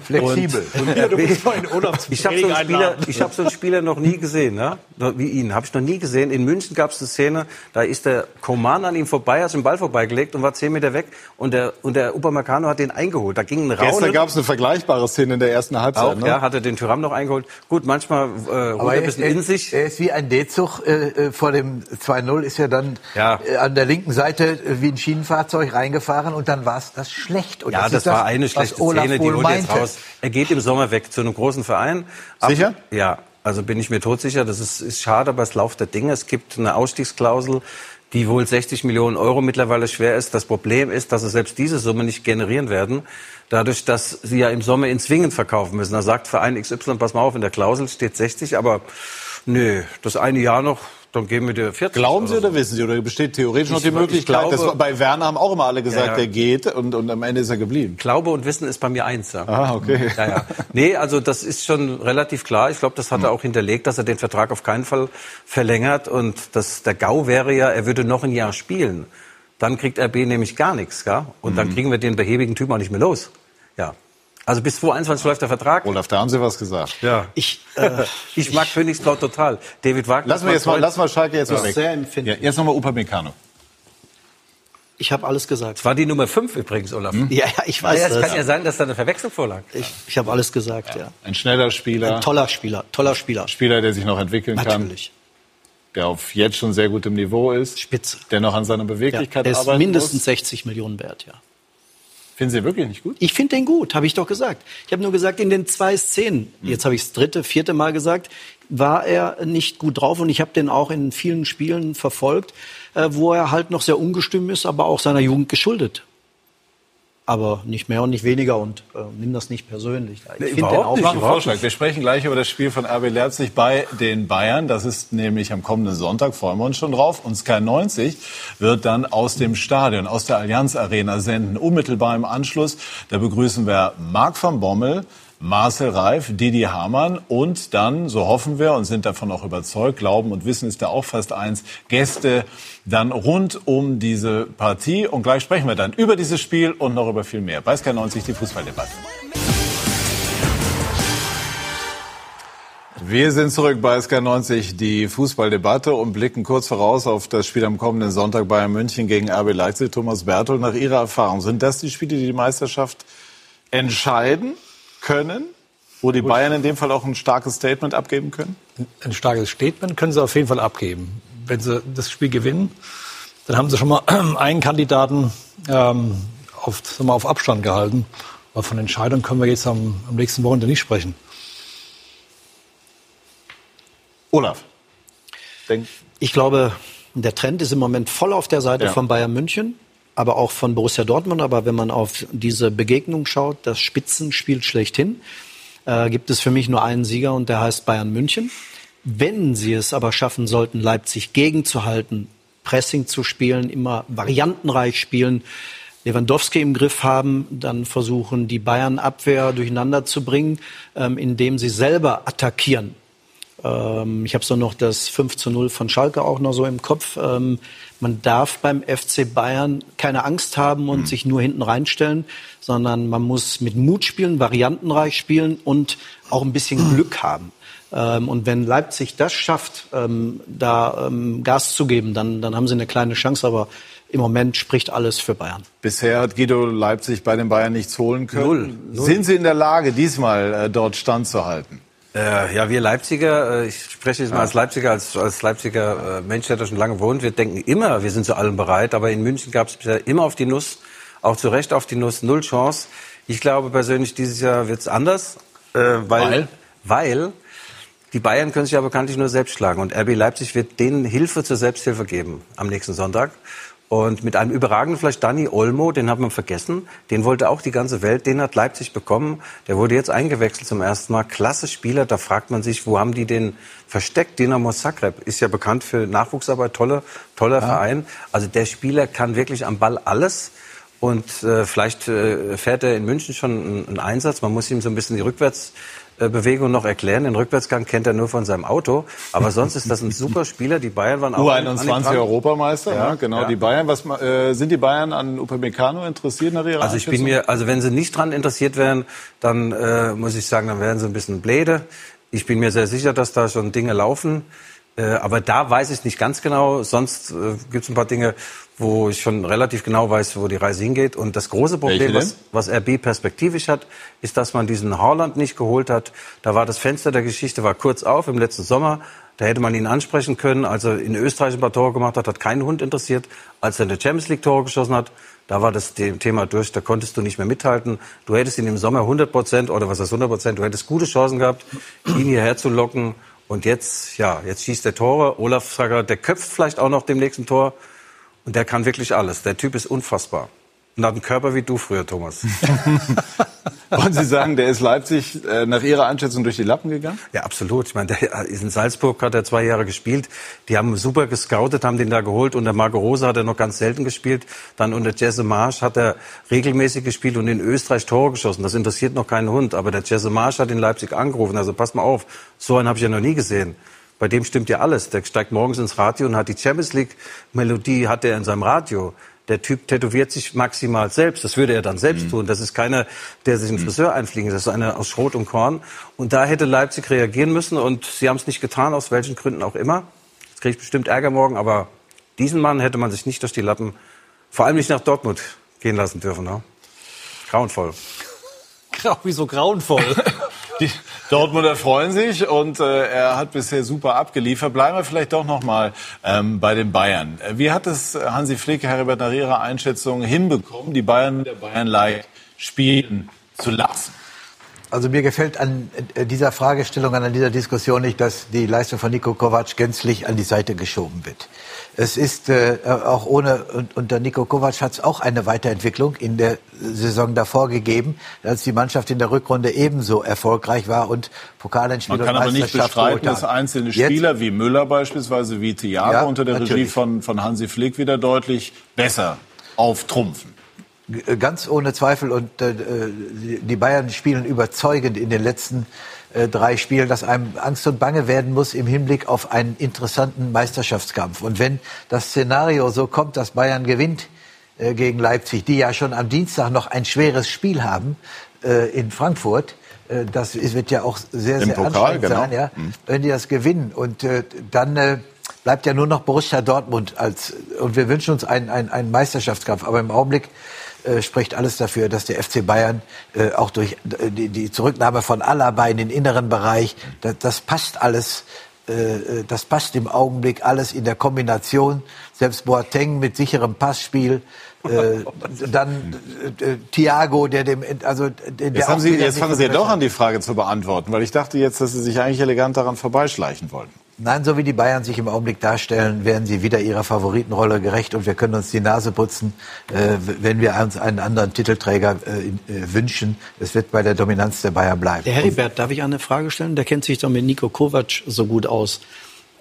Flexibel. Und, Ja, du wie- musst mal in Urlaub ich habe so, einen Spieler- ich hab so einen Spieler noch nie gesehen, ne? wie ihn. Habe ich noch nie gesehen. In München gab es eine Szene, da ist der Coman an ihm vorbei, hat den Ball vorbeigelegt und war zehn Meter weg. Und der, und der Upamecano hat den eingeholt. Da ging ein Raunen. Gestern gab es eine vergleichbare Szene in der ersten Halbzeit. auch, ne? ja, hat er den Tyram noch eingeholt. Gut, manchmal äh, ruht Aber er ein bisschen er, in sich. er ist wie ein D-Zug äh, äh, vor dem 2-0 ist er dann Ja. äh, an der linken Seite äh, wie ein Schienenfahrzeug reingefahren und dann war es das schlecht. Und Ja, das, ist war eine was schlechte Szene, die holt jetzt raus. Er geht im Sommer weg zu einem großen Verein. Ab- Sicher? Ja, also bin ich mir todsicher. Das ist, ist schade, aber es Lauf der Dinge. Es gibt eine Ausstiegsklausel, die wohl 60 Millionen Euro mittlerweile schwer ist. Das Problem ist, dass sie selbst diese Summe nicht generieren werden. Dadurch, dass sie ja im Sommer ihn zwingend verkaufen müssen. Da sagt Verein XY, pass mal auf, in der Klausel steht 60, aber nö, das eine Jahr noch, dann geben wir dir 40. Glauben Sie oder so. oder wissen Sie? Oder besteht theoretisch noch Ich- die ich Möglichkeit, glaube- dass bei Werner haben auch immer alle gesagt, Ja, ja. der geht und, und am Ende ist er geblieben. Glaube und Wissen ist bei mir eins. Ja. Ah, okay. Ja, ja. Nee, also das ist schon relativ klar. Ich glaube, das hat er auch hinterlegt, dass er den Vertrag auf keinen Fall verlängert. Und das, der GAU wäre ja, er würde noch ein Jahr spielen. Dann kriegt RB nämlich gar nichts. Gell? Und dann kriegen wir den behäbigen Typen auch nicht mehr los. Ja. Also bis 2021 läuft der Vertrag. Olaf, da haben Sie was gesagt. Ja. Ich, äh, Ich mag Königsblau total. David Wagner. Lassen wir jetzt mal, lassen wir Schalke jetzt mal weg. sehr empfindlich. Ja, jetzt nochmal Upamecano. Ich habe alles gesagt. Das war die Nummer 5 übrigens, Olaf. Ja, ja, ich weiß ja, es das. kann ja sein, dass da eine Verwechslung vorlag. Ich, ich habe alles gesagt, ja. Ein schneller Spieler. Ein toller Spieler, toller Spieler. Spieler, der sich noch entwickeln kann. Natürlich. Der auf jetzt schon sehr gutem Niveau ist. Spitze. Der noch an seiner Ja, Beweglichkeit der ist mindestens muss. 60 Millionen wert, ja. Finden Sie wirklich nicht gut? Ich finde den gut, habe ich doch gesagt. Ich habe nur gesagt, in den zwei Szenen, jetzt habe ich das dritte, vierte Mal gesagt, war er nicht gut drauf und ich habe den auch in vielen Spielen verfolgt, äh, wo er halt noch sehr ungestüm ist, aber auch seiner Jugend geschuldet. Aber nicht mehr und nicht weniger und äh, nimm das nicht persönlich. Ich find den auch Ich mache einen überhaupt Vorschlag. Wir sprechen gleich über das Spiel von RB Leipzig bei den Bayern. Das ist nämlich am kommenden Sonntag, freuen wir uns schon drauf. Und Sky 90 wird dann aus dem Stadion, aus der Allianz Arena senden. Unmittelbar im Anschluss, da begrüßen wir Marc van Bommel, Marcel Reif, Didi Hamann und dann, so hoffen wir und sind davon auch überzeugt, Glauben und Wissen ist da auch fast eins, Gäste dann rund um diese Partie. Und gleich sprechen wir dann über dieses Spiel und noch über viel mehr. Bei Sky 90 die Fußballdebatte. Wir sind zurück bei SK90, die Fußballdebatte und blicken kurz voraus auf das Spiel am kommenden Sonntag Bayern München gegen RB Leipzig. Thomas Berthold, nach Ihrer Erfahrung, sind das die Spiele, die die Meisterschaft entscheiden können? Wo die Bayern in dem Fall auch ein starkes Statement abgeben können? Ein starkes Statement können sie auf jeden Fall abgeben. Wenn sie das Spiel gewinnen, dann haben sie schon mal einen Kandidaten ähm, auf, sagen wir, auf Abstand gehalten. Aber von Entscheidung können wir jetzt am, am nächsten Wochenende nicht sprechen. Olaf. Denk. Ich glaube, der Trend ist im Moment voll auf der Seite Ja. von Bayern München, aber auch von Borussia Dortmund. Aber wenn man auf diese Begegnung schaut, das Spitzenspiel schlechthin, äh, gibt es für mich nur einen Sieger und der heißt Bayern München. Wenn sie es aber schaffen sollten, Leipzig gegenzuhalten, Pressing zu spielen, immer variantenreich spielen, Lewandowski im Griff haben, dann versuchen die Bayern Abwehr durcheinander zu bringen, ähm, indem sie selber attackieren Ähm, ich habe so noch das 5 zu 0 von Schalke auch noch so im Kopf. Ähm, man darf beim FC Bayern keine Angst haben und mhm. sich nur hinten reinstellen, sondern man muss mit Mut spielen, variantenreich spielen und auch ein bisschen mhm. Glück haben. Ähm, und wenn Leipzig das schafft, ähm, da ähm, Gas zu geben, dann, dann haben sie eine kleine Chance. Aber im Moment spricht alles für Bayern. Bisher hat Guido Leipzig bei den Bayern nichts holen können. Null. Null. Sind Sie in der Lage, diesmal äh, dort standzuhalten? Äh, ja, wir Leipziger, äh, ich spreche jetzt mal als Leipziger, als, als Leipziger äh, Mensch, der da schon lange wohnt, wir denken immer, wir sind zu allem bereit, aber in München gab es bisher immer auf die Nuss, auch zu Recht auf die Nuss, null Chance. Ich glaube persönlich, dieses Jahr wird es anders, äh, weil, weil, weil die Bayern können sich ja bekanntlich nur selbst schlagen und RB Leipzig wird denen Hilfe zur Selbsthilfe geben am nächsten Sonntag. Und mit einem überragenden vielleicht Dani Olmo, den hat man vergessen, den wollte auch die ganze Welt, den hat Leipzig bekommen. Der wurde jetzt eingewechselt zum ersten Mal. Klasse Spieler, da fragt man sich, wo haben die den versteckt? Dinamo Zagreb ist ja bekannt für Nachwuchsarbeit, tolle, toller ja. Verein. Also der Spieler kann wirklich am Ball alles. Und äh, vielleicht äh, fährt er in München schon einen, einen Einsatz. Man muss ihm so ein bisschen die Rückwärts Bewegung noch erklären. Den Rückwärtsgang kennt er nur von seinem Auto. Aber sonst ist das ein super Spieler. Die Bayern waren auch U21 Europameister, ja, ja genau. Ja. Die Bayern, was äh, sind die Bayern an Upamecano interessiert nach ihrer Also ich bin mir, also wenn sie nicht dran interessiert wären, dann äh, muss ich sagen, dann wären sie ein bisschen bläde. Ich bin mir sehr sicher, dass da schon Dinge laufen. Äh, aber da weiß ich nicht ganz genau. Sonst äh, gibt es ein paar Dinge, wo ich schon relativ genau weiß, wo die Reise hingeht. Und das große Problem, was, was RB perspektivisch hat, ist, dass man diesen Haaland nicht geholt hat. Da war das Fenster der Geschichte war kurz auf im letzten Sommer. Da hätte man ihn ansprechen können. Als er in Österreich ein paar Tore gemacht hat, hat keinen Hund interessiert. Als er in der Champions League Tore geschossen hat, da war das Thema durch. Da konntest du nicht mehr mithalten. Du hättest ihn im Sommer 100 Prozent oder was heißt 100 Prozent, du hättest gute Chancen gehabt, ihn hierher zu locken. Und jetzt, ja, jetzt schießt der Tore. Olaf Sager, der köpft vielleicht auch noch dem nächsten Tor. Und der kann wirklich alles. Der Typ ist unfassbar. Und hat einen Körper wie du früher, Thomas. Wollen Sie sagen, der ist Leipzig äh, nach Ihrer Einschätzung durch die Lappen gegangen? Ja, absolut. Ich meine, der ist in Salzburg, hat er zwei Jahre gespielt. Die haben super gescoutet, haben den da geholt. Unter Marco Rose hat er noch ganz selten gespielt. Dann unter Jesse Marsch hat er regelmäßig gespielt und in Österreich Tore geschossen. Das interessiert noch keinen Hund. Aber der Jesse Marsch hat in Leipzig angerufen. Also pass mal auf, so einen habe ich ja noch nie gesehen. Bei dem stimmt ja alles. Der steigt morgens ins Radio und hat die Champions League Melodie hat er in seinem Radio. Der Typ tätowiert sich maximal selbst. Das würde er dann selbst mhm. tun. Das ist keiner, der sich einen mhm. Friseur einfliegen. Das ist einer aus Schrot und Korn. Und da hätte Leipzig reagieren müssen. Und sie haben es nicht getan, aus welchen Gründen auch immer. Jetzt kriege ich bestimmt Ärger morgen. Aber diesen Mann hätte man sich nicht durch die Lappen, vor allem nicht nach Dortmund gehen lassen dürfen. Ne? Grauenvoll. Grau, wieso grauenvoll? Die Dortmunder freuen sich und äh, er hat bisher super abgeliefert. Bleiben wir vielleicht doch noch mal ähm, bei den Bayern. Wie hat es Hansi Flick, Herbert, nach Ihrer Einschätzung hinbekommen, die Bayern der Bayern League spielen zu lassen? Also mir gefällt an äh, dieser Fragestellung, an dieser Diskussion nicht, dass die Leistung von Niko Kovac gänzlich an die Seite geschoben wird. Es ist äh, auch ohne, und, unter Niko Kovac hat es auch eine Weiterentwicklung in der Saison davor gegeben, als die Mannschaft in der Rückrunde ebenso erfolgreich war und Pokalendspiel Man kann aber nicht bestreiten, dass einzelne Spieler Jetzt, wie Müller beispielsweise, wie Thiago ja, unter der natürlich. Regie von, von Hansi Flick wieder deutlich besser auftrumpfen. Ganz ohne Zweifel. Und äh, die Bayern spielen überzeugend in den letzten äh, drei Spielen, dass einem Angst und Bange werden muss im Hinblick auf einen interessanten Meisterschaftskampf. Und wenn das Szenario so kommt, dass Bayern gewinnt äh, gegen Leipzig, die ja schon am Dienstag noch ein schweres Spiel haben äh, in Frankfurt, äh, das wird ja auch sehr, Im sehr Pokal, anstrengend genau. sein, ja, mhm. wenn die das gewinnen. Und äh, dann äh, bleibt ja nur noch Borussia Dortmund als und wir wünschen uns einen, einen, einen Meisterschaftskampf. Aber im Augenblick äh, spricht alles dafür, dass der FC Bayern äh, auch durch äh, die, die, Zurücknahme von Alaba in den inneren Bereich, das, das passt alles. Äh, äh, das passt im Augenblick alles in der Kombination. Selbst Boateng mit sicherem Passspiel, dann äh, Thiago, der dem, also der jetzt haben Sie, jetzt fangen Sie ja doch an, die Frage zu beantworten, weil ich dachte jetzt, dass Sie sich eigentlich elegant daran vorbeischleichen wollten. Nein, so wie die Bayern sich im Augenblick darstellen, werden sie wieder ihrer Favoritenrolle gerecht und wir können uns die Nase putzen, äh, wenn wir uns einen anderen Titelträger äh, äh, wünschen. Es wird bei der Dominanz der Bayern bleiben. Der Heribert, darf ich eine Frage stellen? Der kennt sich doch mit Nico Kovac so gut aus.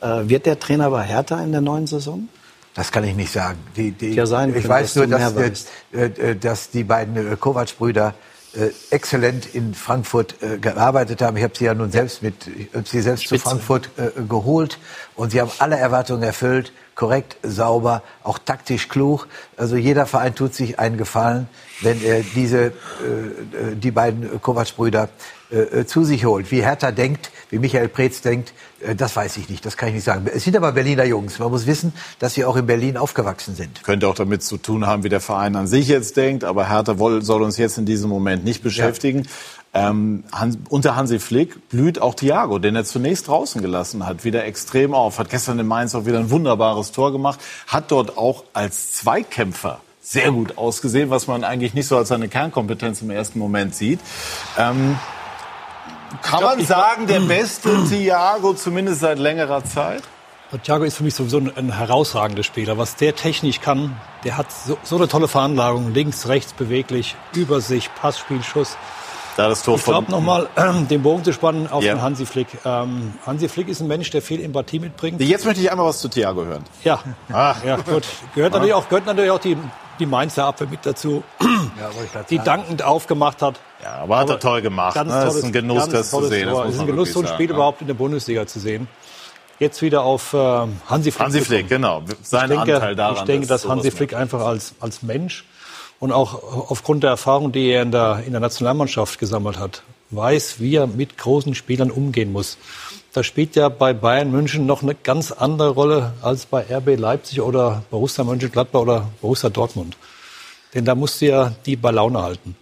Äh, wird der Trainer bei Hertha in der neuen Saison? Das kann ich nicht sagen. Die, die, ja ich weiß nur, dass, dass, äh, dass die beiden Kovac-Brüder äh, exzellent in Frankfurt äh, gearbeitet haben. Ich habe sie ja nun selbst mit, ich habe sie selbst Spitze. zu Frankfurt äh, geholt und sie haben alle Erwartungen erfüllt, korrekt, sauber, auch taktisch klug. Also jeder Verein tut sich einen Gefallen, wenn er diese, äh, äh, die beiden Kovac-Brüder äh, zu sich holt. Wie Hertha denkt, wie Michael Preetz denkt, äh, das weiß ich nicht, das kann ich nicht sagen. Es sind aber Berliner Jungs. Man muss wissen, dass sie auch in Berlin aufgewachsen sind. Könnte auch damit zu tun haben, wie der Verein an sich jetzt denkt. Aber Hertha soll uns jetzt in diesem Moment nicht beschäftigen. Ähm, Hans, unter Hansi Flick blüht auch Thiago, den er zunächst draußen gelassen hat, wieder extrem auf. Hat gestern in Mainz auch wieder ein wunderbares Tor gemacht. Hat dort auch als Zweikämpfer sehr gut ausgesehen, was man eigentlich nicht so als seine Kernkompetenz im ersten Moment sieht. Ähm, kann man sagen, der beste Thiago zumindest seit längerer Zeit? Thiago ist für mich sowieso ein, ein herausragender Spieler. Was der technisch kann, der hat so, so eine tolle Veranlagung. Links, rechts beweglich, Übersicht, Passspiel, Schuss. Da das Tor ich glaube nochmal, äh, den Bogen zu spannen auf Ja. den Hansi Flick. Ähm, Hansi Flick ist ein Mensch, der viel Empathie mitbringt. Jetzt möchte ich einmal was zu Thiago hören. Ja, Ach. ja gut. Gehört natürlich auch, gehört natürlich auch die, die Mainzer Abwehr mit dazu, die dankend aufgemacht hat. Ja, aber hat er toll gemacht. Ganz ne? Das tolles, ist ein Genuss, das zu sehen. Das Tor. Es ist ein Genuss, so ein Spiel sagen, überhaupt in der Bundesliga zu sehen. Jetzt wieder auf äh, Hansi Flick. Hansi Flick, genau. Sein ich denke, Anteil daran, Ich denke, dass Hansi Flick einfach als, als Mensch und auch aufgrund der Erfahrung, die er in der, in der Nationalmannschaft gesammelt hat, weiß, wie er mit großen Spielern umgehen muss. Da spielt ja bei Bayern München noch eine ganz andere Rolle als bei RB Leipzig oder Borussia Mönchengladbach oder Borussia Dortmund. Denn da musst du ja die bei Laune halten.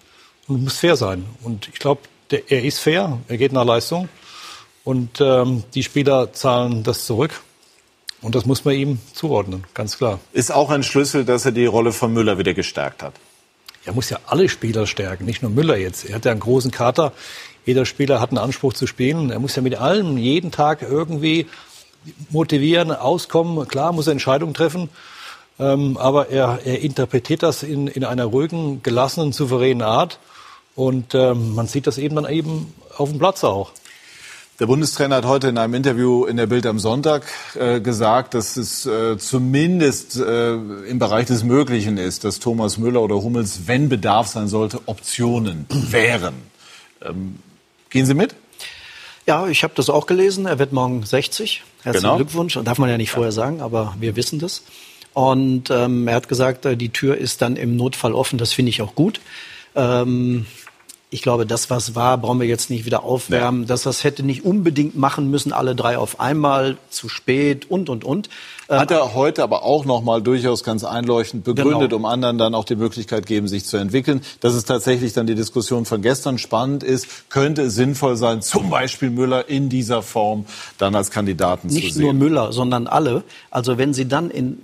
Und muss fair sein. Und ich glaube, er ist fair, er geht nach Leistung. Und ähm, die Spieler zahlen das zurück. Und das muss man ihm zuordnen, ganz klar. Ist auch ein Schlüssel, dass er die Rolle von Müller wieder gestärkt hat. Er muss ja alle Spieler stärken, nicht nur Müller jetzt. Er hat ja einen großen Kater. Jeder Spieler hat einen Anspruch zu spielen. Er muss ja mit allem jeden Tag irgendwie motivieren, auskommen. Klar muss er Entscheidungen treffen. Ähm, aber er, er interpretiert das in, in einer ruhigen, gelassenen, souveränen Art. Und ähm, man sieht das eben dann eben auf dem Platz auch. Der Bundestrainer hat heute in einem Interview in der Bild am Sonntag äh, gesagt, dass es äh, zumindest äh, im Bereich des Möglichen ist, dass Thomas Müller oder Hummels, wenn Bedarf sein sollte, Optionen wären. Ähm, gehen Sie mit? Ja, ich habe das auch gelesen. Er wird morgen 60. Herzlichen Genau. Glückwunsch. Darf man ja nicht vorher sagen, aber wir wissen das. Und ähm, er hat gesagt, äh, die Tür ist dann im Notfall offen. Das finde ich auch gut. Ähm, ich glaube, das, was war, brauchen wir jetzt nicht wieder aufwärmen. Dass das hätte nicht unbedingt machen müssen, alle drei auf einmal, zu spät und, und, und. Ähm, Hat er heute aber auch noch mal durchaus ganz einleuchtend begründet, Genau. um anderen dann auch die Möglichkeit geben, sich zu entwickeln. Dass es tatsächlich dann die Diskussion von gestern spannend ist, könnte es sinnvoll sein, zum Beispiel Müller in dieser Form dann als Kandidaten zu nicht sehen. nur Müller, sondern alle. Also wenn sie dann in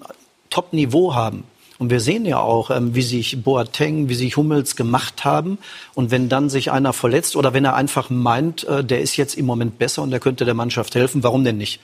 Top-Niveau haben, und wir sehen ja auch, ähm, wie sich Boateng, wie sich Hummels gemacht haben. Und wenn dann sich einer verletzt oder wenn er einfach meint, äh, der ist jetzt im Moment besser und der könnte der Mannschaft helfen, warum denn nicht?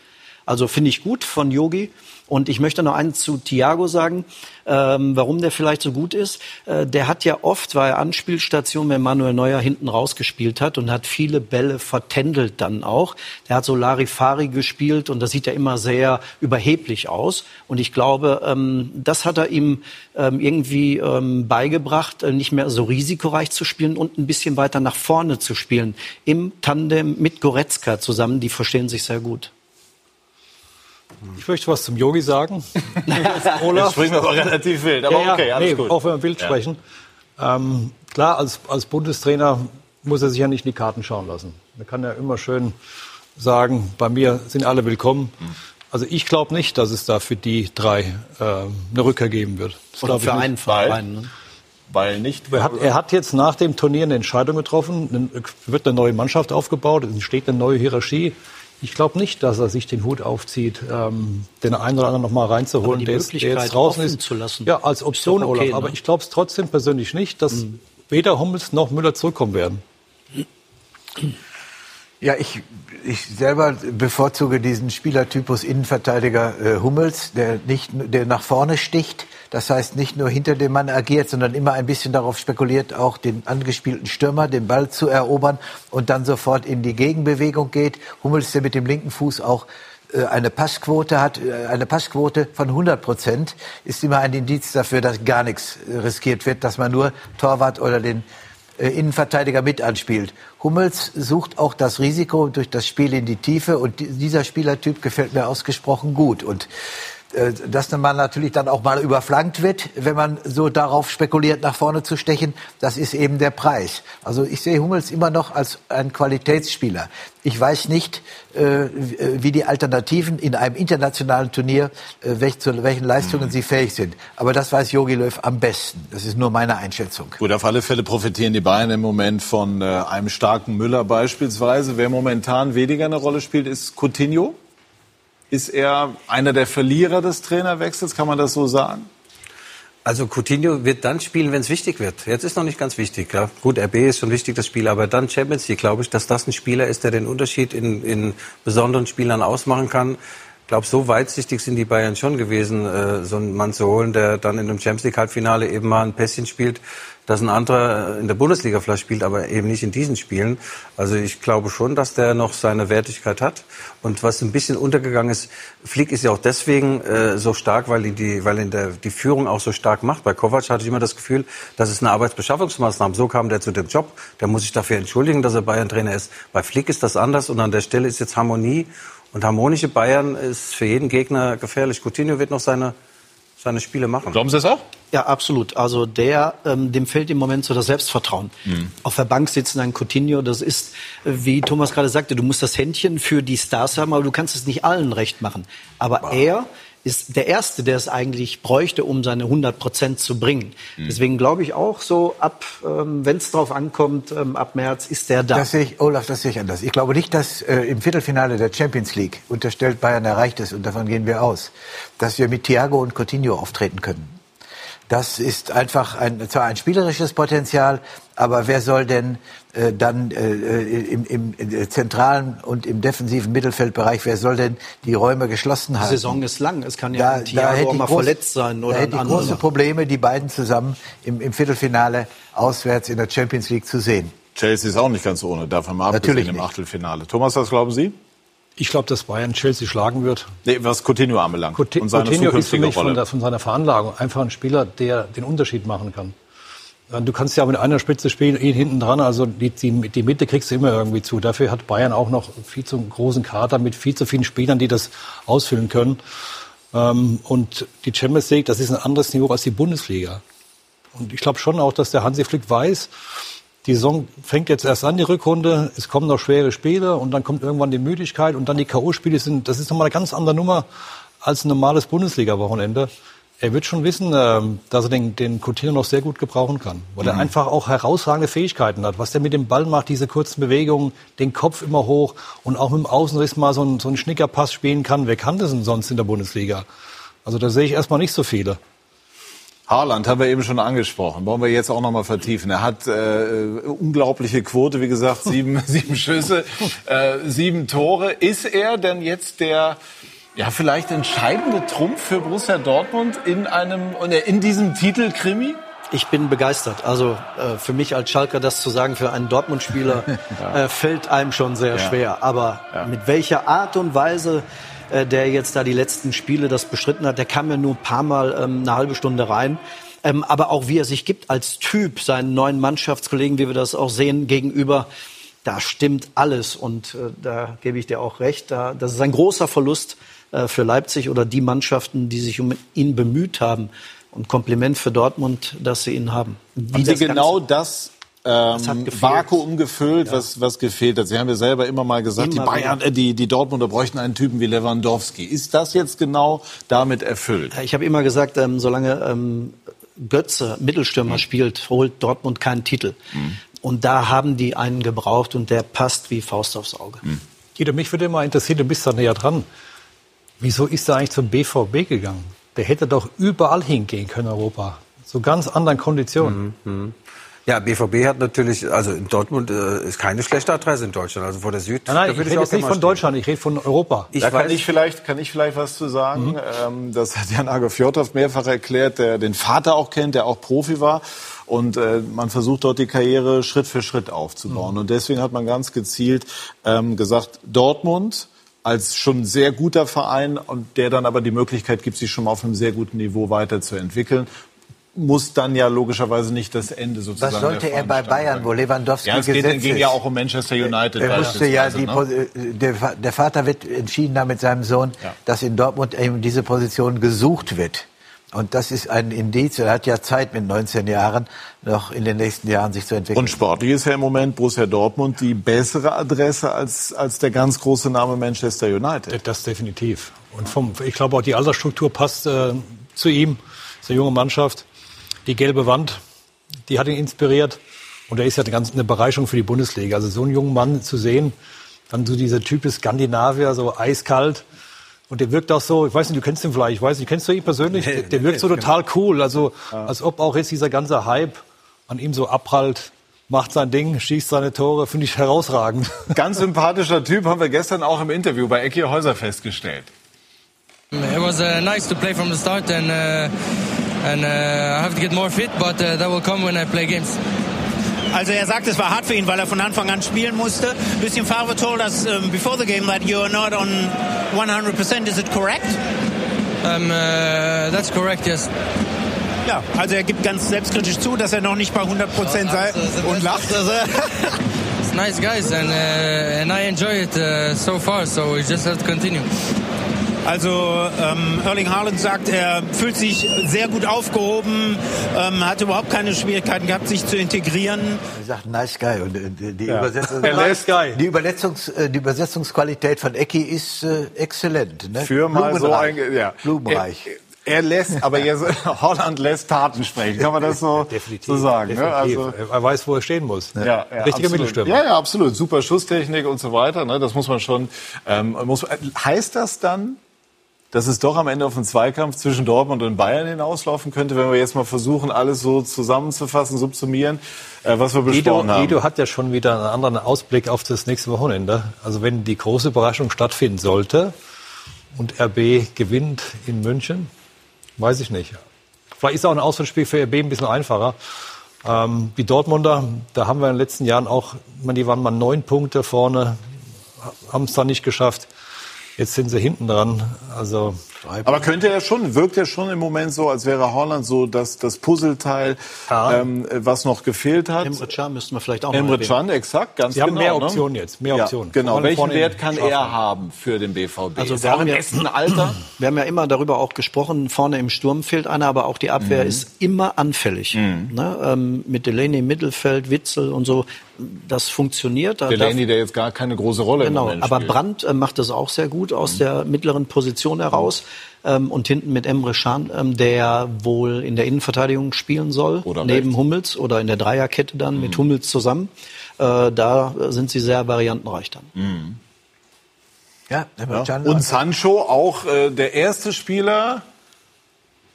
Also finde ich gut von Yogi. Und ich möchte noch eins zu Thiago sagen, ähm, warum der vielleicht so gut ist. Äh, der hat ja oft, war er Anspielstation, wenn Manuel Neuer hinten rausgespielt hat und hat viele Bälle vertändelt dann auch. Der hat so Larifari gespielt und das sieht ja immer sehr überheblich aus. Und ich glaube, ähm, das hat er ihm ähm, irgendwie ähm, beigebracht, äh, nicht mehr so risikoreich zu spielen und ein bisschen weiter nach vorne zu spielen. Im Tandem mit Goretzka zusammen, die verstehen sich sehr gut. Ich möchte was zum Yogi sagen. Jetzt springen wir aber relativ wild, aber Ja, ja, okay, alles nee, gut. Auch wenn wir wild Ja. sprechen. Ähm, klar, als, als Bundestrainer muss er sich ja nicht in die Karten schauen lassen. Er kann ja immer schön sagen, bei mir sind alle willkommen. Hm. Also ich glaube nicht, dass es da für die drei äh, eine Rückkehr geben wird. Das Oder für einen Verein. Ne? Weil nicht. Er hat, er hat jetzt nach dem Turnier eine Entscheidung getroffen, es wird eine neue Mannschaft aufgebaut, es entsteht eine neue Hierarchie. Ich glaube nicht, dass er sich den Hut aufzieht, ähm, den einen oder anderen noch mal reinzuholen, Aber der, jetzt, der jetzt draußen ist. zu lassen. Ja, als Option, okay, Olaf. Aber ne? ich glaube es trotzdem persönlich nicht, dass weder Hummels noch Müller zurückkommen werden. Ja, ich, ich selber bevorzuge diesen Spielertypus Innenverteidiger äh, Hummels, der nicht, der nach vorne sticht. Das heißt, nicht nur hinter dem Mann agiert, sondern immer ein bisschen darauf spekuliert, auch den angespielten Stürmer, den Ball zu erobern und dann sofort in die Gegenbewegung geht. Hummels, der mit dem linken Fuß auch äh, eine Passquote hat, äh, eine Passquote von 100 Prozent, ist immer ein Indiz dafür, dass gar nichts äh, riskiert wird, dass man nur Torwart oder den Innenverteidiger mit anspielt. Hummels sucht auch das Risiko durch das Spiel in die Tiefe und dieser Spielertyp gefällt mir ausgesprochen gut. Und äh, dass man natürlich dann auch mal überflankt wird, wenn man so darauf spekuliert, nach vorne zu stechen, das ist eben der Preis. Also ich sehe Hummels immer noch als ein Qualitätsspieler. Ich weiß nicht, äh, wie die Alternativen in einem internationalen Turnier, äh, zu welchen Leistungen mhm. sie fähig sind. Aber das weiß Jogi Löw am besten. Das ist nur meine Einschätzung. Gut, auf alle Fälle profitieren die Bayern im Moment von einem starken Müller beispielsweise. Wer momentan weniger eine Rolle spielt, ist Coutinho. Ist er einer der Verlierer des Trainerwechsels, kann man das so sagen? Also Coutinho wird dann spielen, wenn es wichtig wird. Jetzt ist noch nicht ganz wichtig. Ja. Gut, RB ist schon wichtig, das Spiel, aber dann Champions League, glaube ich, dass das ein Spieler ist, der den Unterschied in, in besonderen Spielern ausmachen kann. Ich glaube, so weitsichtig sind die Bayern schon gewesen, äh, so einen Mann zu holen, der dann in einem Champions League Halbfinale eben mal ein Pässchen spielt, dass ein anderer in der Bundesliga vielleicht spielt, aber eben nicht in diesen Spielen. Also ich glaube schon, dass der noch seine Wertigkeit hat. Und was ein bisschen untergegangen ist, Flick ist ja auch deswegen äh, so stark, weil ihn die, weil ihn der, die Führung auch so stark macht. Bei Kovac hatte ich immer das Gefühl, das ist eine Arbeitsbeschaffungsmaßnahme. So kam der zu dem Job. Der muss sich dafür entschuldigen, dass er Bayern-Trainer ist. Bei Flick ist das anders und an der Stelle ist jetzt Harmonie. Und harmonische Bayern ist für jeden Gegner gefährlich. Coutinho wird noch seine seine Spiele machen. Glauben Sie es auch? Ja, absolut. Also der, ähm, dem fehlt im Moment so das Selbstvertrauen. Mhm. Auf der Bank sitzen ein Coutinho, das ist, wie Thomas gerade sagte, du musst das Händchen für die Stars haben, aber du kannst es nicht allen recht machen. Aber wow. er ist der Erste, der es eigentlich bräuchte, um seine 100 Prozent zu bringen. Mhm. Deswegen glaube ich auch so, ab, ähm, wenn es drauf ankommt, ähm, ab März ist der da. Das sehe ich, Olaf, das sehe ich anders. Ich glaube nicht, dass äh, im Viertelfinale der Champions League unterstellt Bayern erreicht ist, und davon gehen wir aus, dass wir mit Thiago und Coutinho auftreten können. Das ist einfach ein, zwar ein spielerisches Potenzial, aber wer soll denn äh, dann äh, im, im, im zentralen und im defensiven Mittelfeldbereich, wer soll denn die Räume geschlossen halten? Die Saison ist lang, es kann ja da, Thiago da mal groß, verletzt sein oder da hätte ich große Probleme, die beiden zusammen im, im Viertelfinale auswärts in der Champions League zu sehen. Chelsea ist auch nicht ganz ohne, davon mal abgesehen im Achtelfinale. Thomas, was glauben Sie? Ich glaube, dass Bayern Chelsea schlagen wird. Nee, was Coutinho anbelangt. Coutinho, und seine Coutinho ist für mich von, der, von, seiner Veranlagung einfach ein Spieler, der den Unterschied machen kann. Du kannst ja mit einer Spitze spielen, ihn hinten dran, also die, die, die Mitte kriegst du immer irgendwie zu. Dafür hat Bayern auch noch viel zu großen Kader mit viel zu vielen Spielern, die das ausfüllen können. Ähm, und die Champions League, das ist ein anderes Niveau als die Bundesliga. Und ich glaube schon auch, dass der Hansi Flick weiß, die Saison fängt jetzt erst an, die Rückrunde. Es kommen noch schwere Spiele und dann kommt irgendwann die Müdigkeit und dann die K.O.-Spiele sind, das ist nochmal eine ganz andere Nummer als ein normales Bundesliga-Wochenende. Er wird schon wissen, ähm, dass er den, den Coutinho noch sehr gut gebrauchen kann. Weil mhm. er einfach auch herausragende Fähigkeiten hat. Was der mit dem Ball macht, diese kurzen Bewegungen, den Kopf immer hoch und auch mit dem Außenriss mal so einen, so einen Schnickerpass spielen kann. Wer kann das denn sonst in der Bundesliga? Also da sehe ich erstmal nicht so viele. Haaland haben wir eben schon angesprochen. Wollen wir jetzt auch noch mal vertiefen. Er hat äh, unglaubliche Quote, wie gesagt, sieben, sieben Schüsse, äh, sieben Tore. Ist er denn jetzt der ja vielleicht entscheidende Trumpf für Borussia Dortmund in einem in diesem Titel Krimi? Ich bin begeistert. Also äh, für mich als Schalker das zu sagen, für einen Dortmund-Spieler ja. äh, fällt einem schon sehr ja. schwer. Aber ja. mit welcher Art und Weise äh, der jetzt da die letzten Spiele das bestritten hat. Der kam ja nur ein paar Mal ähm, eine halbe Stunde rein. Ähm, aber auch wie er sich gibt als Typ seinen neuen Mannschaftskollegen, wie wir das auch sehen, gegenüber, da stimmt alles. Und äh, da gebe ich dir auch recht. Da, das ist ein großer Verlust für Leipzig oder die Mannschaften, die sich um ihn bemüht haben. Und Kompliment für Dortmund, dass sie ihn haben. Wie haben Sie genau das ähm, Vakuum gefüllt, ja. was, was gefehlt hat. Sie haben ja selber immer mal gesagt, immer die Bayern, äh, die, die Dortmunder bräuchten einen Typen wie Lewandowski. Ist das jetzt genau damit erfüllt? Ich habe immer gesagt, ähm, solange ähm, Götze Mittelstürmer mhm. spielt, holt Dortmund keinen Titel. Mhm. Und da haben die einen gebraucht und der passt wie Faust aufs Auge. Mhm. Guido, mich würde immer interessieren, du bist da näher dran. Wieso ist er eigentlich zum BVB gegangen? Der hätte doch überall hingehen können, Europa. Zu ganz anderen Konditionen. Mhm. mhm. Ja, BVB hat natürlich, also in Dortmund äh, ist keine schlechte Adresse in Deutschland. Also vor der Süd. Nein, nein, ich rede jetzt nicht von Deutschland, ich rede von Europa. Ich da kann ich vielleicht, kann ich vielleicht was zu sagen. Mhm. Ähm, das hat Jan Agofjotov mehrfach erklärt, der den Vater auch kennt, der auch Profi war. Und äh, man versucht dort die Karriere Schritt für Schritt aufzubauen. Mhm. Und deswegen hat man ganz gezielt ähm, gesagt, Dortmund als schon sehr guter Verein und der dann aber die Möglichkeit gibt, sich schon mal auf einem sehr guten Niveau weiterzuentwickeln muss dann ja logischerweise nicht das Ende sozusagen. Was sollte er bei Bayern, sein. wo Lewandowski Ja, es geht, gesetzt ging ja auch um Manchester United. Er musste ja die, ne? Pos- der, Va- der Vater wird entschieden haben mit seinem Sohn, dass in Dortmund eben diese Position gesucht wird. Und das ist ein Indiz. Er hat ja Zeit mit 19 Jahren noch in den nächsten Jahren sich zu entwickeln. Und sportlich ist ja im Moment Borussia Dortmund die bessere Adresse als, als der ganz große Name Manchester United. Das definitiv. Und vom, ich glaube auch die Altersstruktur passt äh, zu ihm. Das ist eine junge Mannschaft. Die gelbe Wand, die hat ihn inspiriert. Und er ist ja eine, ganz, eine Bereicherung für die Bundesliga. Also so einen jungen Mann zu sehen, dann so dieser Typ ist Skandinavier, so eiskalt. Und der wirkt auch so, ich weiß nicht, du kennst ihn vielleicht, ich weiß nicht, kennst du ihn persönlich? Der, der wirkt so total cool. Also als ob auch jetzt dieser ganze Hype an ihm so abprallt, macht sein Ding, schießt seine Tore, finde ich herausragend. Ganz sympathischer Typ, haben wir gestern auch im Interview bei Ecki Häuser festgestellt. It was uh, nice to play from the start, and uh, and uh, I have to get more fit, but uh, that will come when I play games. Also er sagt, es war hart für ihn, weil er von Anfang an spielen musste. Lucien Favre told us um, before the game that you are not on 100%. Is it correct? Um, uh, that's correct, yes. Ja, also er gibt ganz selbstkritisch zu, dass er noch nicht bei 100% sei und lacht. It's nice guys, and uh, and I enjoy it uh, so far. So we just have to continue. Also ähm, Erling Haaland sagt, er fühlt sich sehr gut aufgehoben, ähm, hat überhaupt keine Schwierigkeiten gehabt, sich zu integrieren. Er sagt nice guy und äh, die, Ja. Übersetzung, nice guy. die, Übersetzungs, äh, die Übersetzungsqualität von Ecki ist äh, exzellent. Ne? Für mal so ein, Blumenreich. ja. Blumenreich. Er, er lässt, aber jetzt, Holland lässt Taten sprechen. Kann man das so, so sagen? Ne? Definitiv. Also, er weiß, wo er stehen muss. Ja, ja, Richtiger absolut. Mittelstürmer. Ja, ja, absolut. Super Schusstechnik und so weiter. Ne? Das muss man schon. Ähm, muss, heißt das dann, dass es doch am Ende auf einen Zweikampf zwischen Dortmund und Bayern hinauslaufen könnte, wenn wir jetzt mal versuchen, alles so zusammenzufassen, subsumieren, äh, was wir besprochen haben? Guido hat ja schon wieder einen anderen Ausblick auf das nächste Wochenende. Also wenn die große Überraschung stattfinden sollte und RB gewinnt in München, weiß ich nicht. Vielleicht ist auch ein Auswärtsspiel für RB ein bisschen einfacher. Ähm, die Dortmunder, da haben wir in den letzten Jahren auch, meine, die waren mal neun Punkte vorne, haben es dann nicht geschafft. Jetzt sind sie hinten dran. Also Aber könnte er schon, wirkt er schon im Moment so, als wäre Holland so das, das Puzzleteil, ähm, was noch gefehlt hat? Emre Can müssten wir vielleicht auch noch Emre erwähnen. Can, exakt, ganz Sie haben genau. mehr ne? Optionen jetzt, mehr Ja, Optionen. genau. Vorne- Welchen Wert kann er haben für den BVB? Also ist wir er haben im ja- besten Alter? Wir haben ja immer darüber auch gesprochen, vorne im Sturm fehlt einer, aber auch die Abwehr Mhm. ist immer anfällig. Ne? Ähm, mit Delaney im Mittelfeld, Witzel und so, das funktioniert. Da Delaney, der jetzt gar keine große Rolle im Genau, Moment aber spielt. Brandt äh, macht das auch sehr gut aus der mittleren Position heraus. Ähm, und hinten mit Emre Can, ähm, der wohl in der Innenverteidigung spielen soll, Oder neben rechts. Hummels oder in der Dreierkette dann mit Hummels zusammen. Äh, da sind sie sehr variantenreich dann. Mhm. Ja, Emre Ja. Can Und Sancho auch äh, der erste Spieler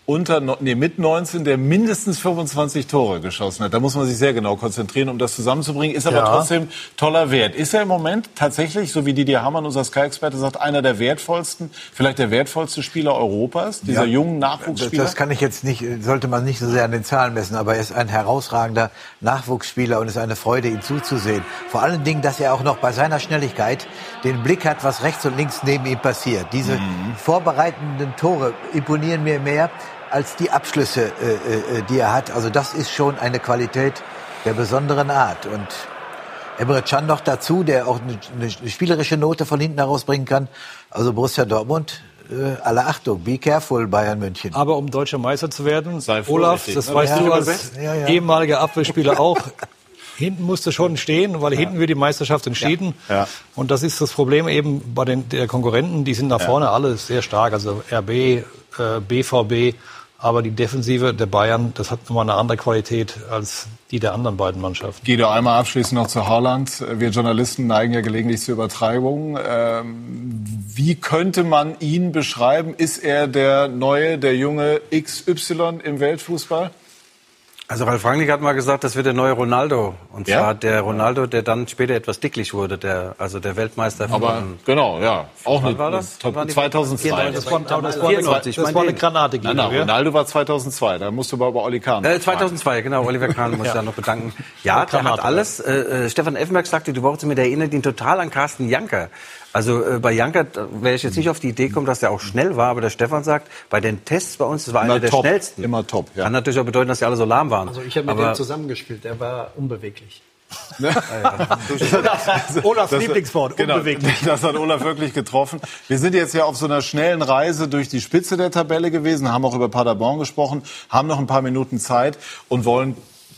unter, nee, mit 19, der mindestens 25 Tore geschossen hat. Da muss man sich sehr genau konzentrieren, um das zusammenzubringen. Ist aber Ja. trotzdem toller Wert. Ist er im Moment tatsächlich, so wie Didier Hamann, unser Sky-Experte, sagt, einer der wertvollsten, vielleicht der wertvollste Spieler Europas, dieser Ja. jungen Nachwuchsspieler? das kann ich jetzt nicht, sollte man nicht so sehr an den Zahlen messen, aber er ist ein herausragender Nachwuchsspieler und es ist eine Freude, ihm zuzusehen. Vor allen Dingen, dass er auch noch bei seiner Schnelligkeit den Blick hat, was rechts und links neben ihm passiert. Diese vorbereitenden Tore imponieren mir mehr als die Abschlüsse, äh, äh, die er hat. Also das ist schon eine Qualität der besonderen Art. Und Emre Can noch dazu, der auch eine, eine spielerische Note von hinten herausbringen kann. Also Borussia Dortmund, äh, alle Achtung, be careful Bayern München. Aber um deutscher Meister zu werden, vorsichtig, Olaf, das ne? weißt Ja, du als. Ja, ja. ehemaliger Abwehrspieler auch, hinten musste schon stehen, weil hinten wird die Meisterschaft entschieden. Ja. Und das ist das Problem eben bei den der Konkurrenten, die sind nach vorne alle sehr stark, also RB, äh, BVB, aber die Defensive der Bayern, das hat nochmal eine andere Qualität als die der anderen beiden Mannschaften. Guido, einmal abschließend noch zu Haaland. Wir Journalisten neigen ja gelegentlich zu Übertreibungen. Ähm, wie könnte man ihn beschreiben? Ist er der neue, der junge XY im Weltfußball? Also Ralf Rangnick hat mal gesagt, das wird der neue Ronaldo. Und Ja? zwar der Ronaldo, der dann später etwas dicklich wurde, der, also der Weltmeister von Aber genau, ja. Auch Wann eine, war das? Waren die- 2002. Das war, das war, 94, das war eine. Granate, Nein, nein? Ronaldo war 2002. Da musst du aber über Oli Kahn. Äh, 2002, genau. Oliver Kahn muss ich da noch bedanken. Ja, der hat alles. Äh, äh, Stefan Effenberg sagte, die Woche zu mir, der erinnert ihn total an Carsten Janker. Also äh, bei Janka wäre ich jetzt nicht auf die Idee gekommen, dass der auch schnell war, aber der Stefan sagt, bei den Tests bei uns, das war Immer einer der top, schnellsten. Immer top, ja. Kann natürlich auch bedeuten, dass die alle so lahm waren. Also ich habe mit aber dem zusammengespielt, der war unbeweglich. Olafs Lieblingswort, genau, unbeweglich. Das hat Olaf wirklich getroffen. Wir sind jetzt ja auf so einer schnellen Reise durch die Spitze der Tabelle gewesen, haben auch über Paderborn gesprochen, haben noch ein paar Minuten Zeit und wollen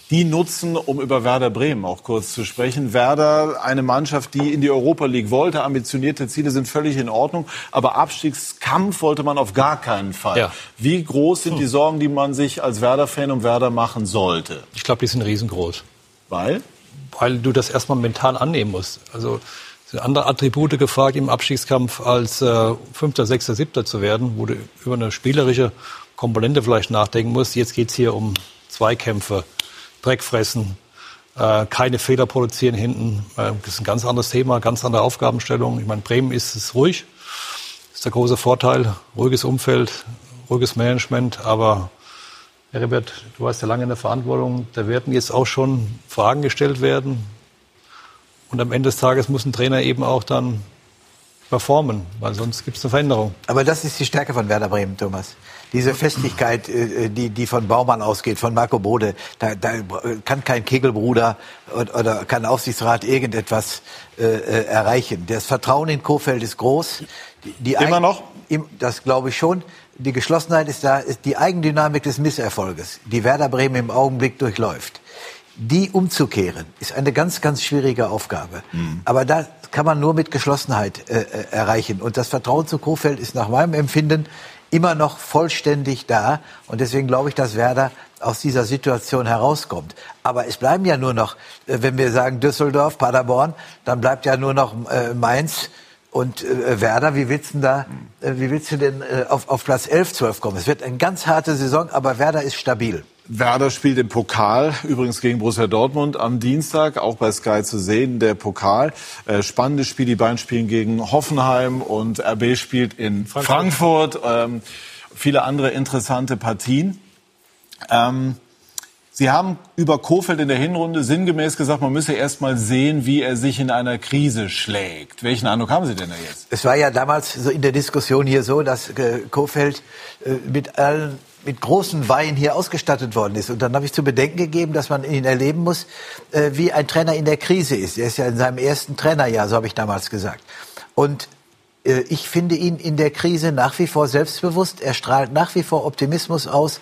die nutzen, um über Werder Bremen auch kurz zu sprechen. Werder, eine Mannschaft, die in die Europa League wollte, ambitionierte Ziele sind völlig in Ordnung, aber Abstiegskampf wollte man auf gar keinen Fall. Ja. Wie groß sind die Sorgen, die man sich als Werder-Fan um Werder machen sollte? Ich glaube, die sind riesengroß. Weil? Weil du das erstmal mental annehmen musst. Also es sind andere Attribute gefragt im Abstiegskampf, als äh, Fünfter, Sechster, Siebter zu werden, wo du über eine spielerische Komponente vielleicht nachdenken musst. Jetzt geht's hier um Zweikämpfe, Dreck fressen, äh, keine Fehler produzieren hinten. Äh, das ist ein ganz anderes Thema, ganz andere Aufgabenstellung. Ich meine, Bremen ist es ruhig. Das ist der große Vorteil. Ruhiges Umfeld, ruhiges Management, aber Herbert, du warst ja lange in der Verantwortung. Da werden jetzt auch schon Fragen gestellt werden. Und am Ende des Tages muss ein Trainer eben auch dann performen, weil sonst gibt es eine Veränderung. Aber das ist die Stärke von Werder Bremen, Thomas. Diese Festigkeit, äh, die, die von Baumann ausgeht, von Marco Bode, da, da kann kein Kegelbruder oder kein Aufsichtsrat irgendetwas äh, äh, erreichen. Das Vertrauen in Kofeld ist groß. Die, die Immer noch? Das glaube ich schon. Die Geschlossenheit ist da, ist die Eigendynamik des Misserfolges, die Werder Bremen im Augenblick durchläuft. Die umzukehren, ist eine ganz, ganz schwierige Aufgabe. Mhm. Aber da kann man nur mit Geschlossenheit äh, äh, erreichen. Und das Vertrauen zu Kofeld ist nach meinem Empfinden immer noch vollständig da. Und deswegen glaube ich, dass Werder aus dieser Situation herauskommt. Aber es bleiben ja nur noch, äh, wenn wir sagen Düsseldorf, Paderborn, dann bleibt ja nur noch äh, Mainz und äh, Werder. Wie willst du denn da, wie willst du denn auf, auf Platz 11, 12 kommen? Es wird eine ganz harte Saison, aber Werder ist stabil. Werder spielt im Pokal, übrigens gegen Borussia Dortmund am Dienstag, auch bei Sky zu sehen, der Pokal. Äh, spannendes Spiel, die beiden spielen gegen Hoffenheim und RB spielt in Frankfurt. Frankfurt. Ähm, viele andere interessante Partien. Ähm, Sie haben über Kofeld in der Hinrunde sinngemäß gesagt, man müsse erst mal sehen, wie er sich in einer Krise schlägt. Welchen Eindruck haben Sie denn da jetzt? Es war ja damals so in der Diskussion hier so, dass äh, Kofeld äh, mit allen mit großen Weihen hier ausgestattet worden ist. Und dann habe ich zu bedenken gegeben, dass man ihn erleben muss, äh, wie ein Trainer in der Krise ist. Er ist ja in seinem ersten Trainerjahr, so habe ich damals gesagt. Und äh, ich finde ihn in der Krise nach wie vor selbstbewusst. Er strahlt nach wie vor Optimismus aus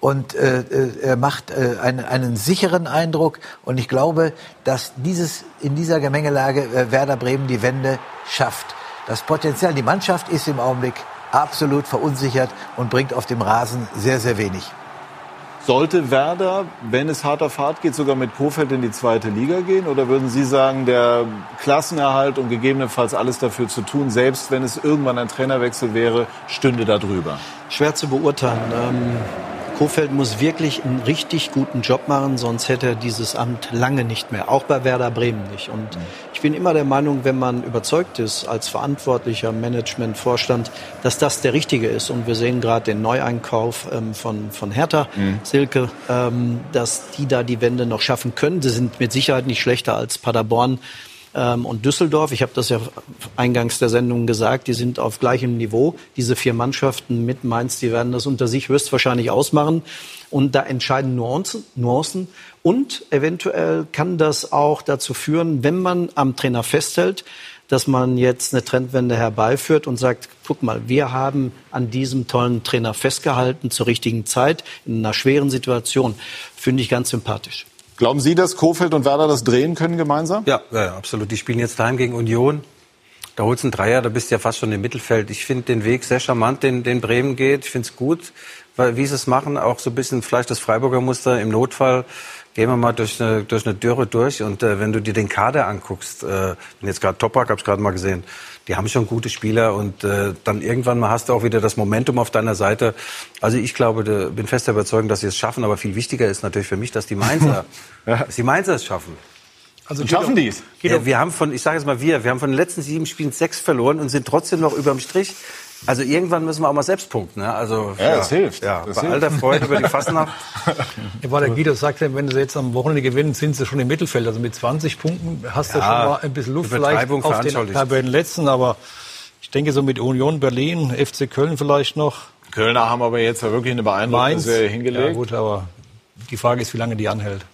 und äh, äh, er macht äh, einen, einen sicheren Eindruck. Und ich glaube, dass dieses in dieser Gemengelage äh, Werder Bremen die Wende schafft. Das Potenzial, die Mannschaft ist im Augenblick absolut verunsichert und bringt auf dem Rasen sehr, sehr wenig. Sollte Werder, wenn es hart auf hart geht, sogar mit Kofeld in die zweite Liga gehen? Oder würden Sie sagen, der Klassenerhalt und gegebenenfalls alles dafür zu tun, selbst wenn es irgendwann ein Trainerwechsel wäre, stünde da drüber? Schwer zu beurteilen. Ähm, Kofeld muss wirklich einen richtig guten Job machen, sonst hätte er dieses Amt lange nicht mehr. Auch bei Werder Bremen nicht. Und ich bin immer der Meinung, wenn man überzeugt ist als verantwortlicher Managementvorstand, dass das der richtige ist. Und wir sehen gerade den Neueinkauf ähm, von, von Hertha, Mhm. Silke, ähm, dass die da die Wende noch schaffen können. Sie sind mit Sicherheit nicht schlechter als Paderborn ähm, und Düsseldorf. Ich habe das ja eingangs der Sendung gesagt, die sind auf gleichem Niveau. Diese vier Mannschaften mit Mainz, die werden das unter sich höchstwahrscheinlich ausmachen. Und da entscheiden Nuancen, Nuancen. Und eventuell kann das auch dazu führen, wenn man am Trainer festhält, dass man jetzt eine Trendwende herbeiführt und sagt, guck mal, wir haben an diesem tollen Trainer festgehalten zur richtigen Zeit, in einer schweren Situation. Finde ich ganz sympathisch. Glauben Sie, dass Kofeld und Werder das drehen können gemeinsam? Ja, ja, absolut. Die spielen jetzt daheim gegen Union. Da holst du einen Dreier, da bist du ja fast schon im Mittelfeld. Ich finde den Weg sehr charmant, den, den Bremen geht. Ich finde es gut, weil wie sie es machen, auch so ein bisschen vielleicht das Freiburger Muster. Im Notfall gehen wir mal durch eine, durch eine Dürre durch. Und äh, wenn du dir den Kader anguckst, äh, wenn jetzt gerade Topak, habe ich gerade mal gesehen, die haben schon gute Spieler und äh, dann irgendwann mal hast du auch wieder das Momentum auf deiner Seite. Also ich glaube, de, bin fest der Überzeugung, dass sie es schaffen. Aber viel wichtiger ist natürlich für mich, dass die Mainzer, dass die Mainzer es schaffen. Also Und schaffen die es? Ja, wir haben von, ich sage jetzt mal wir, wir haben von den letzten sieben Spielen sechs verloren und sind trotzdem noch überm Strich. Also irgendwann müssen wir auch mal selbst punkten. Ne? Also, Ja, es hilft. Ja, Das bei hilft. all der Freude über die Fastnacht. Ja, weil der Guido sagt, wenn sie jetzt am Wochenende gewinnen, sind sie schon im Mittelfeld. Also mit 20 Punkten hast du Ja, schon mal ein bisschen Luft vielleicht Übertreibung auf den veranschaulicht. Tabellenletzten. Aber ich denke so mit Union Berlin, FC Köln vielleicht noch. Kölner haben aber jetzt ja wirklich eine beeindruckende Mainz. Serie hingelegt. Ja gut, aber die Frage ist, wie lange die anhält.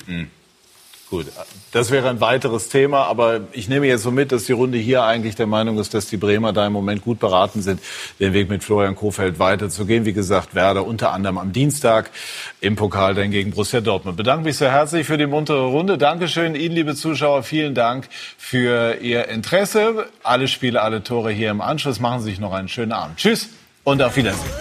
Gut, das wäre ein weiteres Thema, aber ich nehme jetzt so mit, dass die Runde hier eigentlich der Meinung ist, dass die Bremer da im Moment gut beraten sind, den Weg mit Florian Kofeld weiterzugehen. Wie gesagt, Werder unter anderem am Dienstag im Pokal dann gegen Borussia Dortmund. Bedanke mich sehr herzlich für die muntere Runde. Dankeschön Ihnen, liebe Zuschauer, vielen Dank für Ihr Interesse. Alle Spiele, alle Tore hier im Anschluss. Machen Sie sich noch einen schönen Abend. Tschüss und auf Wiedersehen.